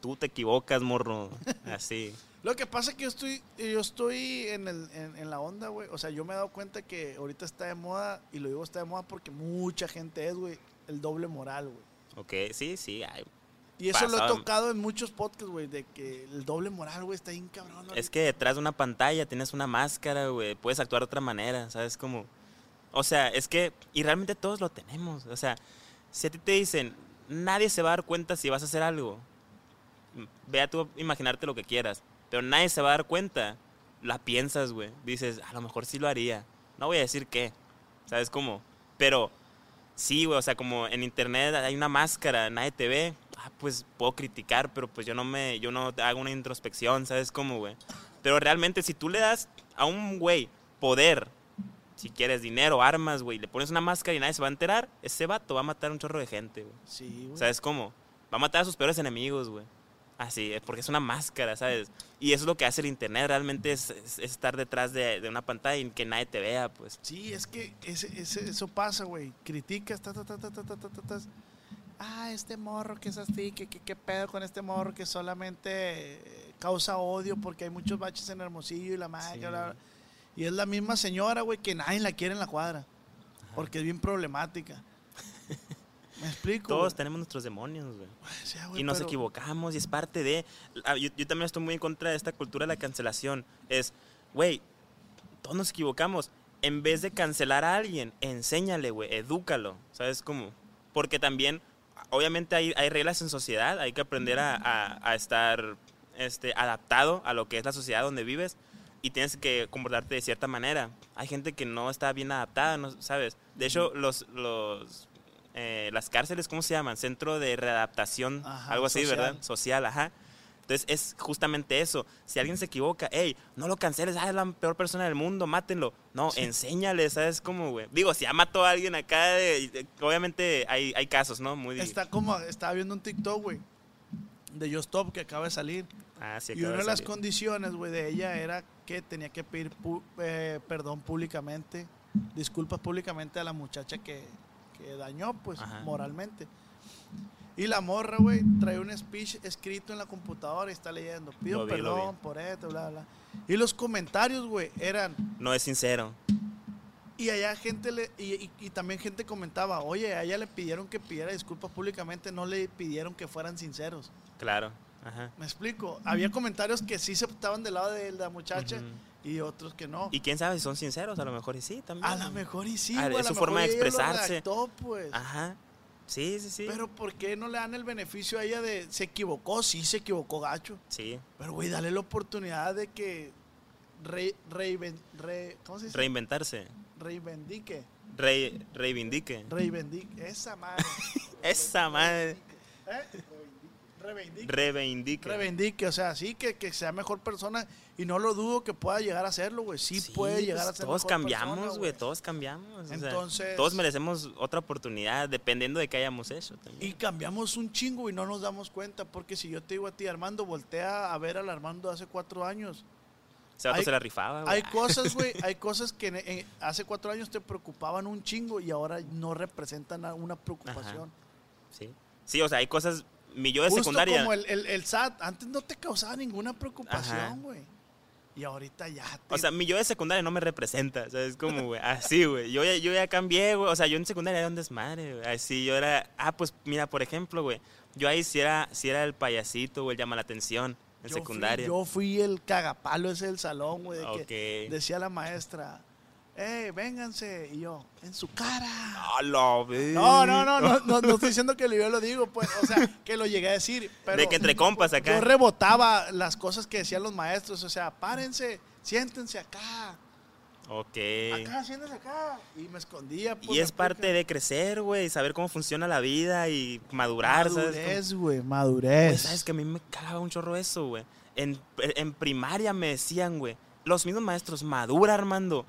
Tú te equivocas, morro. Así. Lo que pasa es que yo estoy, yo estoy en, el, en, en la onda, güey. O sea, yo me he dado cuenta que ahorita está de moda, y lo digo está de moda porque mucha gente es, güey, el doble moral, güey. Ok, sí, sí. ay. Y eso lo he tocado en muchos podcasts, güey, de que el doble moral, güey, está bien cabrón. Es que detrás de una pantalla tienes una máscara, güey. Puedes actuar de otra manera, ¿sabes? Como... O sea, es que... Y realmente todos lo tenemos. O sea, si a ti te dicen, nadie se va a dar cuenta si vas a hacer algo. m- Ve a tú imaginarte lo que quieras. Pero nadie se va a dar cuenta. La piensas, güey. Dices, a lo mejor sí lo haría. No voy a decir qué. ¿Sabes cómo? Pero... Sí, güey, o sea, como en internet hay una máscara, nadie te ve, ah, pues puedo criticar, pero pues yo no me, yo no hago una introspección, ¿sabes cómo, güey? Pero realmente si tú le das a un güey poder, si quieres dinero, armas, güey, le pones una máscara y nadie se va a enterar, ese vato va a matar un chorro de gente, güey. Sí, güey. ¿Sabes cómo? Va a matar a sus peores enemigos, güey. Así, es porque es una máscara, ¿sabes? Y eso es lo que hace el internet, realmente es, es- es estar detrás de, de una pantalla y que nadie te vea, pues. Sí, es que ese, ese- eso pasa, güey. Criticas, ta, ta, ta, ta, ta, ta, ta, ta, ta. Ah, este morro que es así, que qué pedo con este morro que solamente causa odio porque hay muchos baches en Hermosillo y la madre. Sí. bla, bla. Y es la misma señora, güey, que nadie la quiere en la cuadra. Porque es bien problemática. ¿Me explico? Todos güey? tenemos nuestros demonios, güey. Güey, y nos pero- equivocamos y es parte de... Ah, Yo, yo también estoy muy en contra de esta cultura de la cancelación. Es, güey, todos nos equivocamos. En vez de cancelar a alguien, enséñale, güey, edúcalo. ¿Sabes cómo? Porque también, obviamente hay, hay reglas en sociedad, hay que aprender a, a- a estar este, adaptado a lo que es la sociedad donde vives y tienes que comportarte de cierta manera. Hay gente que no está bien adaptada, ¿no? ¿sabes? De hecho, los, los, eh, las cárceles, ¿cómo se llaman? Centro de readaptación, Ajá, algo así, social. ¿verdad? Social, ajá. Entonces es justamente eso. Si alguien se equivoca, hey, no lo canceles, ah, es la peor persona del mundo, mátenlo. No, enséñale, ¿sabes cómo, güey? Digo, si ya mató a alguien acá, de- obviamente hay, hay casos, ¿no? Muy... Está como, estaba viendo un TikTok, güey, de Just Stop que acaba de salir. Ah, sí, y acaba una de las salir. condiciones, güey, de ella era que tenía que pedir pu- eh, perdón públicamente, disculpas públicamente a la muchacha que, que dañó, pues, Ajá. moralmente. Y la morra, güey, trae un speech escrito en la computadora y está leyendo, pido Lo vi, lo perdón por esto, bla, bla. Y los comentarios, güey, eran, No es sincero. y allá gente le, y, y- y también gente comentaba, oye, a ella le pidieron que pidiera disculpas públicamente, no le pidieron que fueran sinceros. Claro. Ajá. ¿Me explico? Había comentarios que sí se estaban del lado de la muchacha Ujú. y otros que no. Y quién sabe si son sinceros, a lo mejor y sí también. a lo mejor y sí, Ah, güey, a es su forma de expresarse. redactó, pues. Ajá. Sí, sí, sí. Pero ¿por qué no le dan el beneficio a ella de se equivocó? Sí, se equivocó gacho. Sí. Pero, güey, dale la oportunidad de que re, reiven- re- ¿cómo se dice? Reinventarse. reivindique. Rey, reivindique. Reivindique. Esa madre. Esa madre. ¿Eh? Reivindique. Reivindique. Reivindique, o sea, sí, que, que sea mejor persona y no lo dudo que pueda llegar a serlo, güey. Sí, puede pues, llegar a ser Todos mejor cambiamos, güey. Todos cambiamos. o sea, Entonces- todos merecemos otra oportunidad dependiendo de qué hayamos hecho también. Y cambiamos un chingo y no nos damos cuenta, porque si yo te digo a ti, Armando, voltea a ver al Armando hace cuatro años. Vato hay- se la rifaba, güey. Hay cosas, güey, hay cosas que en- en- hace cuatro años te preocupaban un chingo y ahora no representan una preocupación. Sí. Sí, o sea, hay cosas. Mi yo de Justo secundaria. como el, el- el SAT, antes no te causaba ninguna preocupación, güey. Y ahorita ya. O sea, mi yo de secundaria no me representa, o sea, es como, güey, así, güey. Yo, ya- yo ya cambié, güey. O sea, yo en secundaria era un desmadre, güey. Así, yo era, ah, pues mira, por ejemplo, güey. Yo ahí sí era, sí era el payasito, güey, el llama la atención, en yo fui- secundaria. yo fui el cagapalo ese del salón, güey. de que. Decía la maestra, eh, vénganse. Y yo, en su cara. ¡A la vez! No, no, no, no, no, no estoy diciendo que yo lo digo, pues, o sea, que lo llegué a decir, pero De que entre compas acá. yo rebotaba las cosas que decían los maestros, o sea, párense, siéntense acá, Ok. acá, siéntense acá, y me escondía. pues, Y es parte de crecer, güey, saber cómo funciona la vida y madurar, Madurez, güey, Güey, madurez. ¿Sabes que a mí me cagaba un chorro eso, güey? En, en primaria me decían, güey, los mismos maestros, madura, Armando.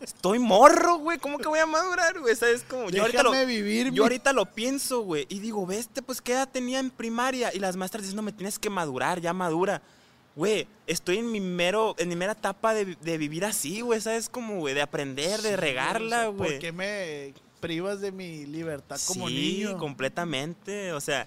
Estoy morro, güey, ¿cómo que voy a madurar, güey? ¿Sabes cómo? Yo ahorita, lo, Déjame vivir, yo ahorita lo pienso, güey, y digo, veste, pues, ¿qué edad tenía en primaria? Y las maestras diciendo, me tienes que madurar, ya madura. Güey, estoy en mi mero, en mi mera etapa de, de vivir así, güey, ¿sabes? Como, güey, de aprender, de Sí, regarla, o sea, güey. ¿Por qué me privas de mi libertad como sí, niño? completamente, o sea,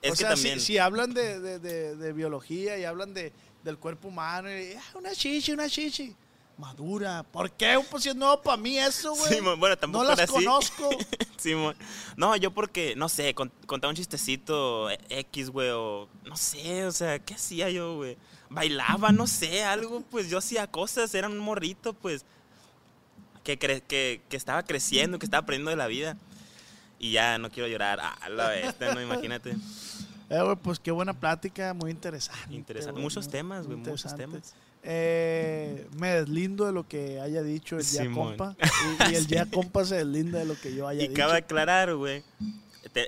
es o que sea, también... si, si hablan de, de- de- de biología y hablan de, del cuerpo humano, y, "Ah, una chichi, una chichi. Madura. ¿Por qué? Pues si es nuevo para mí eso, güey. Simón, bueno, tampoco no las era así. conozco. Simón. No, yo porque, no sé, con- contaba un chistecito X, güey, o no sé, o sea, ¿qué hacía yo, güey? Bailaba, no sé, algo, pues yo hacía cosas, era un morrito, pues, que, cre- que, que estaba creciendo, que estaba aprendiendo de la vida. Y ya no quiero llorar, ah, la bestia, no, imagínate. Eh, güey, pues qué buena plática, muy interesante. Interesante. Muchos temas, muy güey, muchos temas. Eh, me deslindo de lo que haya dicho el ya Simón. compa. Y, y el ya compa se deslinda de lo que yo haya Y dicho. cabe aclarar, güey,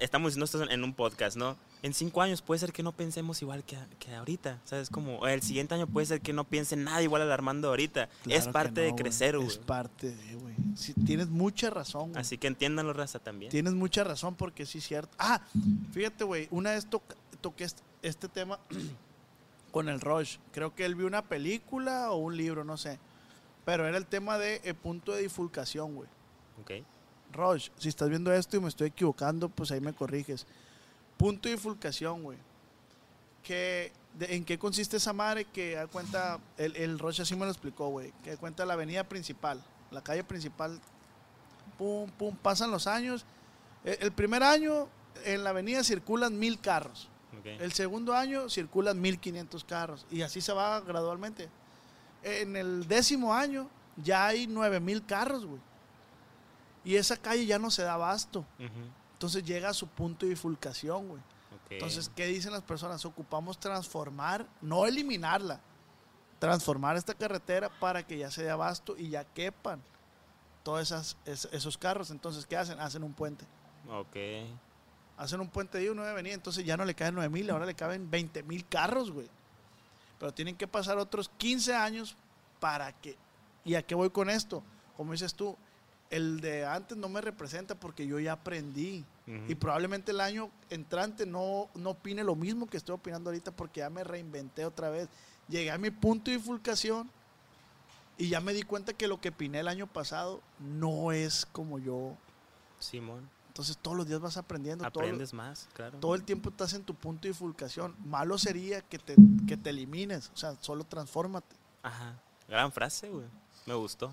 estamos diciendo esto en un podcast, ¿no? En cinco años puede ser que no pensemos igual que, que ahorita, ¿sabes? Como el siguiente año puede ser que no piense nada igual al Armando ahorita. Claro es parte no, de crecer, güey. Es parte de, güey. Sí, tienes mucha razón, güey. Así que entiéndanlo, raza, también. Tienes mucha razón porque sí es cierto. Ah, fíjate, güey, una vez toca- toqué este, este tema con el Rush. Creo que él vio una película o un libro, no sé. Pero era el tema de eh, punto de bifurcación, güey. Ok. Rush, si estás viendo esto y me estoy equivocando, pues ahí me corriges. Punto de bifurcación, güey. Que, de- ¿En qué consiste esa madre? Que da cuenta, el, el Rush así me lo explicó, güey. Que da cuenta la avenida principal, la calle principal. Pum, pum, pasan los años. El, el primer año en la avenida circulan mil carros. El segundo año circulan 1500 carros y así se va gradualmente. En el décimo año ya hay 9000 carros, güey. Y esa calle ya no se da abasto. Entonces llega a su punto de bifurcación, güey. Entonces, ¿qué dicen las personas? Ocupamos transformar, no eliminarla, transformar esta carretera para que ya se dé abasto y ya quepan todos esas, es- esos carros. Entonces, ¿qué hacen? Hacen un puente. Ok. Hacen un puente de una avenida, entonces ya no le caben 9 mil, ahora le caben 20 mil carros, güey. Pero tienen que pasar otros 15 años para que... ¿Y a qué voy con esto? Como dices tú, el de antes no me representa porque yo ya aprendí. Y probablemente el año entrante no, no opine lo mismo que estoy opinando ahorita porque ya me reinventé otra vez. Llegué a mi punto de bifurcación y ya me di cuenta que lo que opiné el año pasado no es como yo. Simón. Entonces todos los días vas aprendiendo. Aprendes más, claro. todo el tiempo estás en tu punto de bifurcación. Malo sería que te, que te elimines. O sea, solo transfórmate. Ajá. Gran frase, güey. Me gustó.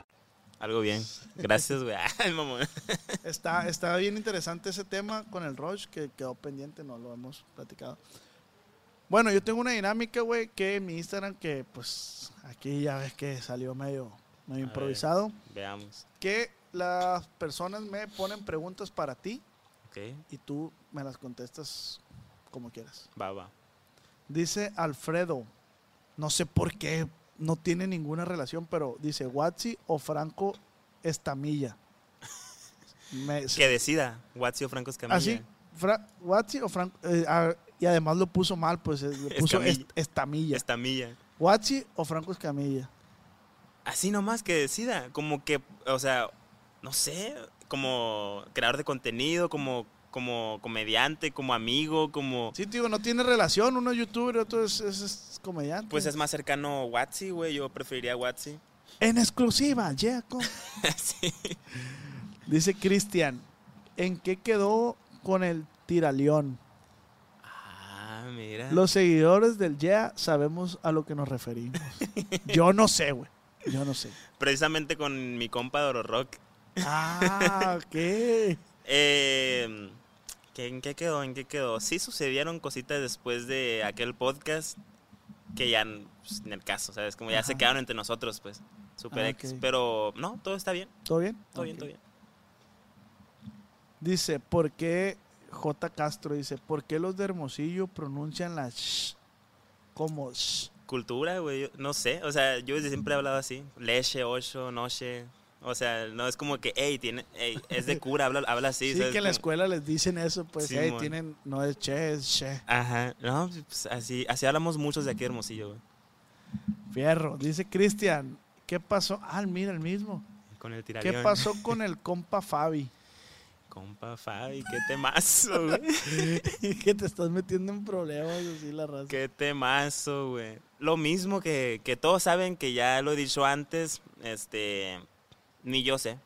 Algo bien. Gracias, güey. Está, está bien interesante ese tema con el Roche que quedó pendiente, no lo hemos platicado. Bueno, yo tengo una dinámica, güey, que en mi Instagram, que pues aquí ya ves que salió medio, medio A improvisado, Veamos. que las personas me ponen preguntas para ti y tú me las contestas como quieras. Va, va. Dice Alfredo, no sé por qué, no tiene ninguna relación, pero dice Watsi o Franco Estamilla. Me- Que decida. Watsio Franco Escamilla. ¿Ah, sí? Fra- Watsi o Franco. eh, ah, y además lo puso mal, pues eh, le puso Escamilla. est- Estamilla. Estamilla. ¿Watsi o Franco Escamilla? Así nomás que decida, como que, o sea, no sé, como creador de contenido, como, como comediante, como amigo, como... Sí, tío, no tiene relación. Uno es youtuber otro es, es- es comediante. Pues es más cercano Watsi, güey, yo preferiría Watsi. En exclusiva, Jacob. sí. Dice Cristian, ¿en qué quedó con el tiraleón? Ah, mira. Los seguidores del Yeah sabemos a lo que nos referimos. Yo no sé, güey. Yo no sé. Precisamente con mi compa Doro Rock. Ah, ok. Eh, ¿qué- ¿En qué quedó? ¿En qué quedó? Sí sucedieron cositas después de aquel podcast que ya pues, en el caso, ¿sabes? Como ya se Ajá. quedaron entre nosotros, pues. Super Ah, X. Pero no, todo está bien. ¿Todo bien? Todo bien, Ok. todo bien. Dice, ¿por qué J. Castro dice, ¿por qué los de Hermosillo pronuncian la sh como sh? Cultura, güey, no sé. O sea, yo desde siempre he hablado así. Leche, ocho, noche. O sea, no es como que, hey, tiene, hey, es de cura, habla, habla así. Sí, ¿sabes? que en la escuela les dicen eso, pues, Sí, hey, tienen, no es che, es she. Ajá, no, pues así, así hablamos muchos de aquí Hermosillo, güey. Fierro. Dice Cristian, ¿qué pasó? Ah, mira, el mismo. Con el ¿Qué pasó con el compa Fabi? Compa Fabi, qué temazo, güey. que te estás metiendo en problemas así la raza. Qué temazo, güey. Lo mismo que, que todos saben que ya lo he dicho antes, este, ni yo sé.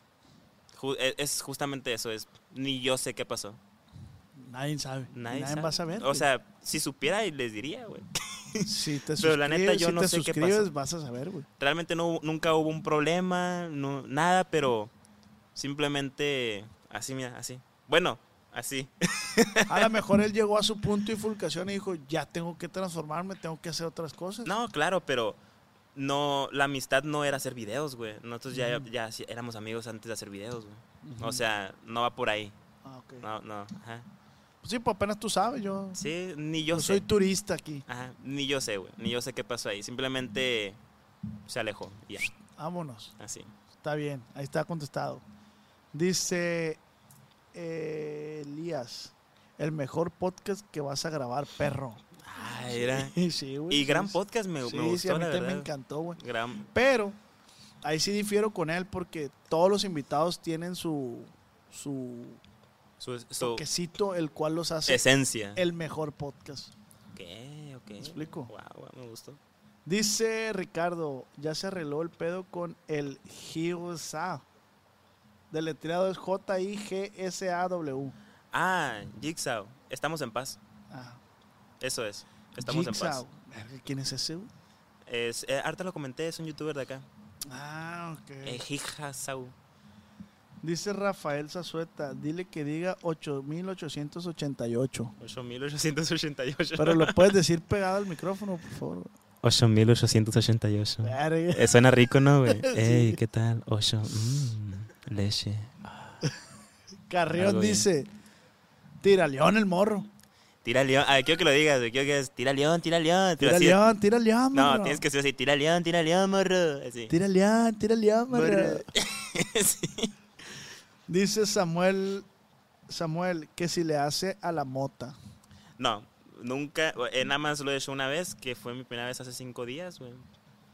Ju- e- es justamente eso, es ni yo sé qué pasó. Nadie sabe. Nadie, Nadie, sabe. va a saber. O sea, si supiera y les diría, güey. si te pero la neta, yo si no te sé qué pasó. vas a saber, güey. Realmente no, nunca hubo un problema, no, nada, pero simplemente así, mira, así. Bueno, así. A lo mejor él llegó a su punto de fulcación y dijo, ya tengo que transformarme, tengo que hacer otras cosas. No, claro, pero no, la amistad no era hacer videos, güey. Nosotros ya, ya éramos amigos antes de hacer videos, güey. O sea, no va por ahí. Ah, ok. No, no, ajá. Pues sí, pues apenas tú sabes, yo, Sí, ni yo soy sé. turista aquí. Ajá, ni yo sé, güey. Ni yo sé qué pasó ahí. Simplemente se alejó. y Ya, Vámonos. así. Está bien, ahí está contestado. Dice eh, Elías, el mejor podcast que vas a grabar, perro. Ah, era. Sí, güey, Y sí, gran sí. podcast me, me Sí, gustó, sí, a mí la verdad. me encantó, güey. Gran. Pero ahí sí difiero con él porque todos los invitados tienen su su Su, su toquecito el cual los hace esencia. el mejor podcast. Ok, ok. ¿Me explico? Wow, wow, me gustó. Dice Ricardo, ya se arregló el pedo con el GIGSA. Deletreado es J-I-G-S-A-W. Ah, Jigsaw. Estamos en paz. Ah, Eso es. Estamos en paz. ¿Quién es ese? Es, eh, ahorita lo comenté, es un youtuber de acá. Ah, ok. Eh, Jigsaw. Dice Rafael Zazueta, dile que diga 8888. 8888. Pero lo puedes decir pegado al micrófono, por favor. 8888. Verga. Eh, suena rico, ¿no, güey? Sí. Ey, ¿qué tal? Ocho. Mmm, leche. Carrión dice, tira león el morro. Tira león. Ah, quiero que lo digas, güey. Quiero que es tira león, tira león. Tira Así- león, tira león, morro. No, tienes que ser así. Tira león, tira león, morro. Así. Tira león, tira león, morro. Morro. Sí. Dice Samuel, Samuel, que si le hace a la mota. No, nunca. eh, nada más lo he hecho una vez, que fue mi primera vez hace cinco días, güey.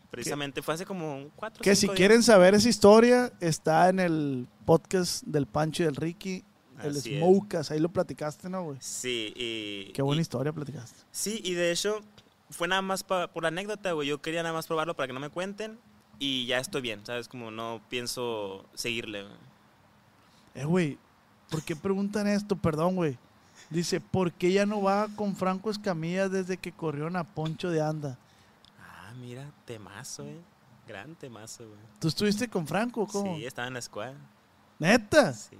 Precisamente fue hace como cuatro Que si cinco días. quieren saber esa historia, está en el podcast del Pancho y del Ricky, el Así es. Ahí lo platicaste, ¿no, güey? Sí, y. Qué buena y- historia platicaste. Sí, y de hecho, fue nada más pa- por la anécdota, güey. Yo quería nada más probarlo para que no me cuenten. Y ya estoy bien, ¿sabes? Como no pienso seguirle, güey. Eh, güey, ¿por qué preguntan esto? Perdón, güey. Dice, ¿por qué ya no va con Franco Escamilla desde que corrieron a Poncho de Anda? Ah, mira, temazo, eh. Gran temazo, güey. ¿Tú estuviste con Franco? ¿Cómo? Sí, estaba en la escuela. ¿Neta? Sí,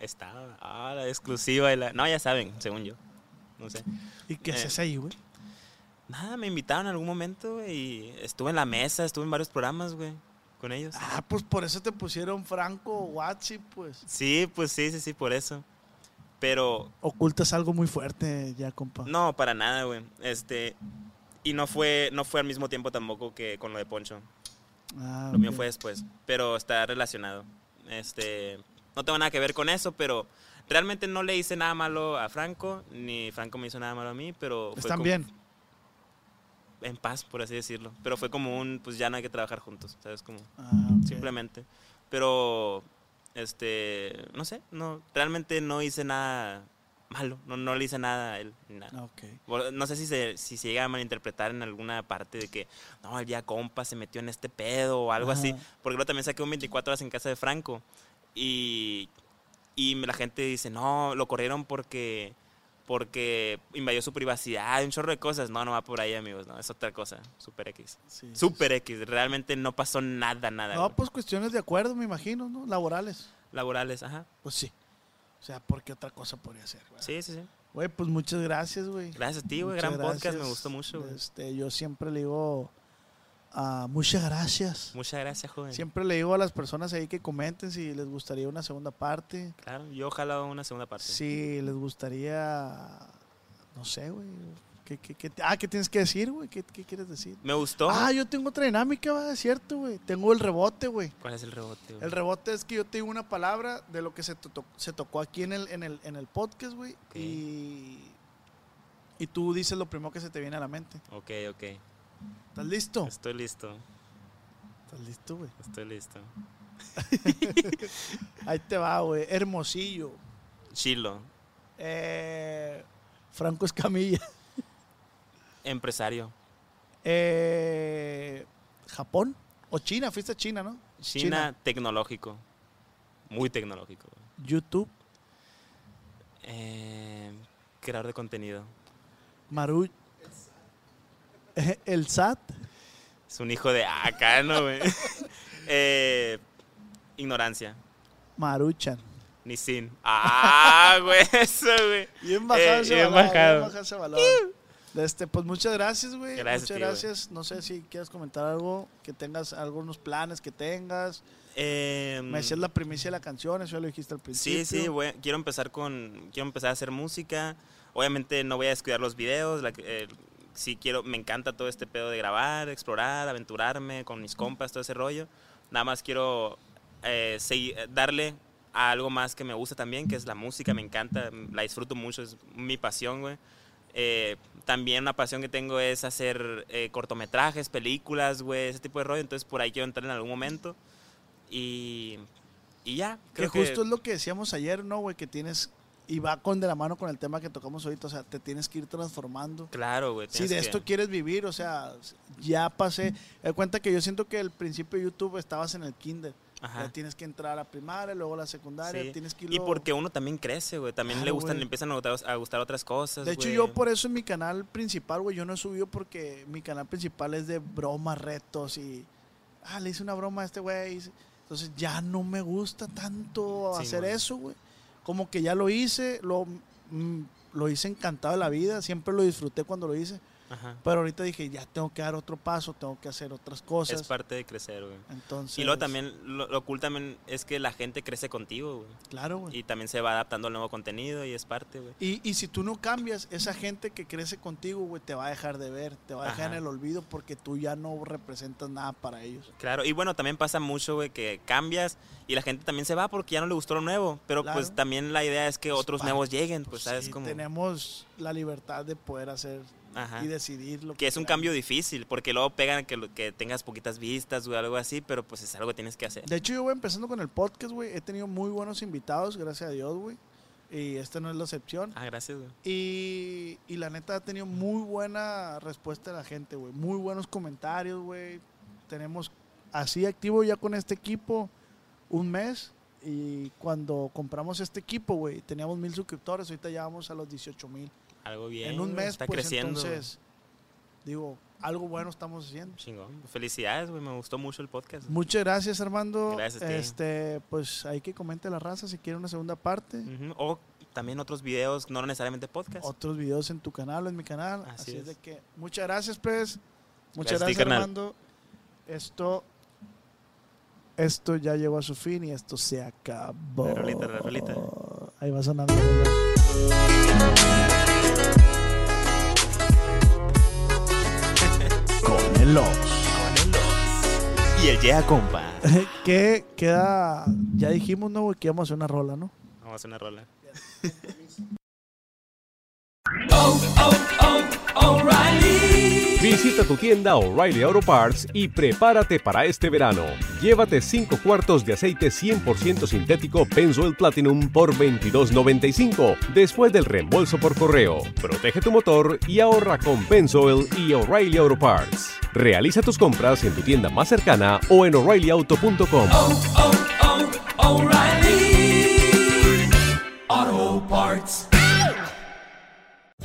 estaba. Ah, la exclusiva. la... No, ya saben, según yo. No sé. ¿Y qué Eh. haces ahí, güey? Nada, me invitaron en algún momento, güey. Y estuve en la mesa, estuve en varios programas, güey. Con ellos. Ah, pues por eso te pusieron Franco o Watsi, pues. Sí, pues sí, sí, sí, por eso. Pero Ocultas algo muy fuerte ya, compa. no, para nada, güey. Este. Y no fue, no fue al mismo tiempo tampoco que con lo de Poncho. Ah, Lo mío fue después. Pero está relacionado. Este. No tengo nada que ver con eso, pero realmente no le hice nada malo a Franco, ni Franco me hizo nada malo a mí, pero. fue Están como- bien. en paz, por así decirlo. Pero fue como un, pues ya no hay que trabajar juntos, ¿sabes? Como Ah, simplemente. Pero, este, no sé, no, realmente no hice nada malo, no, no le hice nada a él, ni nada. Ok. Bueno, No sé si se, si se llega a malinterpretar en alguna parte de que, no, el ya compa se metió en este pedo o algo así. Porque luego también saqué un 24 horas en casa de Franco. Y, y la gente dice, no, lo corrieron porque, porque invadió su privacidad, un chorro de cosas. No, no va por ahí, amigos, no, es otra cosa, super X. Sí, sí, Super X, realmente no pasó nada, nada. No, güey. pues cuestiones de acuerdo, me imagino, ¿no? Laborales. Laborales, ajá. Pues sí. O sea, ¿por qué otra cosa podría ser? güey? Sí, sí, sí. Güey, pues muchas gracias, güey. Gracias a ti, güey, Muchas gran podcast, me gustó mucho, güey. Este, yo siempre le digo ah, muchas gracias. Muchas gracias, joven. Siempre le digo a las personas ahí que comenten si les gustaría una segunda parte. Claro, yo ojalá una segunda parte. Si les gustaría, no sé, güey. ¿Qué, qué, qué- ah, ¿qué tienes que decir, güey? ¿Qué, qué quieres decir? Me gustó. Ah, yo tengo otra dinámica, va, es cierto, güey. Tengo el rebote, güey. ¿Cuál es el rebote? güey? El rebote es que yo te digo una palabra de lo que se, to- se tocó aquí en el, en el, en el podcast, güey. Y, y tú dices lo primero que se te viene a la mente. Ok, ok. ¿Estás listo? Estoy listo. ¿Estás listo, güey? Estoy listo. Ahí te va, güey. Hermosillo. Chilo, Eh, Franco Escamilla. empresario. Eh, Japón. O China, fuiste a China, ¿no? China, tecnológico. Muy tecnológico. YouTube. Eh, creador de contenido. Maru. El SAT. Es un hijo de acá, ¿no, güey? Eh, ignorancia. Maruchan. Ni sin. Ah, güey, eso, güey. Bien bajado Eh, ese bien balón, bajado. bien bajado ese balón. Este, pues muchas gracias, güey. Gracias, muchas tío, gracias. No sé si quieres comentar algo, que tengas algunos planes que tengas. Eh, Me decías la primicia de la canción, eso ya lo dijiste al principio. Sí, sí, voy- quiero empezar con, quiero empezar a hacer música. Obviamente no voy a descuidar los videos. La, eh, sí quiero, me encanta todo este pedo de grabar, explorar, aventurarme con mis compas, todo ese rollo. Nada más quiero eh, segui- eh, darle a algo más que me gusta también, que es la música. Me encanta, la disfruto mucho, es mi pasión, güey. Eh, también una pasión que tengo es hacer eh, cortometrajes, películas, güey, ese tipo de rollo. Entonces por ahí quiero entrar en algún momento. Y, y ya. Que creo justo es lo que decíamos ayer, ¿no, güey? Que tienes, y va con de la mano con el tema que tocamos ahorita, o sea, te tienes que ir transformando. Claro, güey. Si de que- esto quieres vivir, o sea, ya pasé. Me cuenta que yo siento que al principio de YouTube estabas en el kinder. Ajá. Ya tienes que entrar a la primaria, luego a la secundaria, Sí. tienes que Y irlo- porque uno también crece, güey. También le gustan, le empiezan a gustar, a gustar otras cosas. De hecho, yo por eso en mi canal principal, güey, yo no he subido porque mi canal principal es de bromas, retos y... Ah, le hice una broma a este güey. Entonces ya no me gusta tanto Sí, hacer eso, güey. Como que ya lo hice, lo, mm, lo hice encantado de la vida, siempre lo disfruté cuando lo hice. Ajá. Pero ahorita dije, ya tengo que dar otro paso, tengo que hacer otras cosas. Es parte de crecer, güey. Entonces, Y luego también, lo, lo cool también es que la gente crece contigo, güey. Claro, güey. Y también se va adaptando al nuevo contenido y es parte, güey. Y, y si tú no cambias, esa gente que crece contigo, güey, te va a dejar de ver, te va a dejar Ajá. en el olvido porque tú ya no representas nada para ellos. Claro, y bueno, también pasa mucho, güey, que cambias y la gente también se va porque ya no le gustó lo nuevo. Pero Claro. pues también la idea es que Pues, otros nuevos lleguen, pues, ¿sabes? Sí, Como... tenemos la libertad de poder hacer Ajá. y decidir lo que Que es un queramos. cambio difícil, porque luego pegan que, que tengas poquitas vistas, güey, algo así, pero pues es algo que tienes que hacer. De hecho, yo voy empezando con el podcast, güey. He tenido muy buenos invitados, gracias a Dios, güey. Y esta no es la excepción. Ah, gracias, güey. Y, y la neta ha tenido muy buena respuesta de la gente, güey. Muy buenos comentarios, güey. Tenemos así activo ya con este equipo un mes. Y cuando compramos este equipo, güey, teníamos mil suscriptores. Ahorita ya vamos a los 18 mil. Algo bien. En un mes, está pues creciendo. entonces, digo, algo bueno estamos haciendo. Chingón. Felicidades, güey. Me gustó mucho el podcast. Muchas gracias, Armando. Gracias ti. Este, pues hay que comente la raza si quiere una segunda parte. O también otros videos, no necesariamente podcast. Otros videos en tu canal o en mi canal. Así Así, es. es. de que muchas gracias, pues. Muchas Gracias. Armando. Esto esto ya llegó a su fin y esto se acabó. La rolita, la rolita. Ahí va sonando. El Ox. Y el Yeah, compa. que queda, ya dijimos, ¿no? güey, Que íbamos a hacer una rola, ¿no? Vamos a hacer una rola. Visita tu tienda O'Reilly Auto Parts y prepárate para este verano. Llévate 5 cuartos de aceite 100% sintético Benzoyl Platinum por $22.95 después del reembolso por correo. Protege tu motor y ahorra con Benzoyl y O'Reilly Auto Parts. Realiza tus compras en tu tienda más cercana o en o'ReillyAuto.com.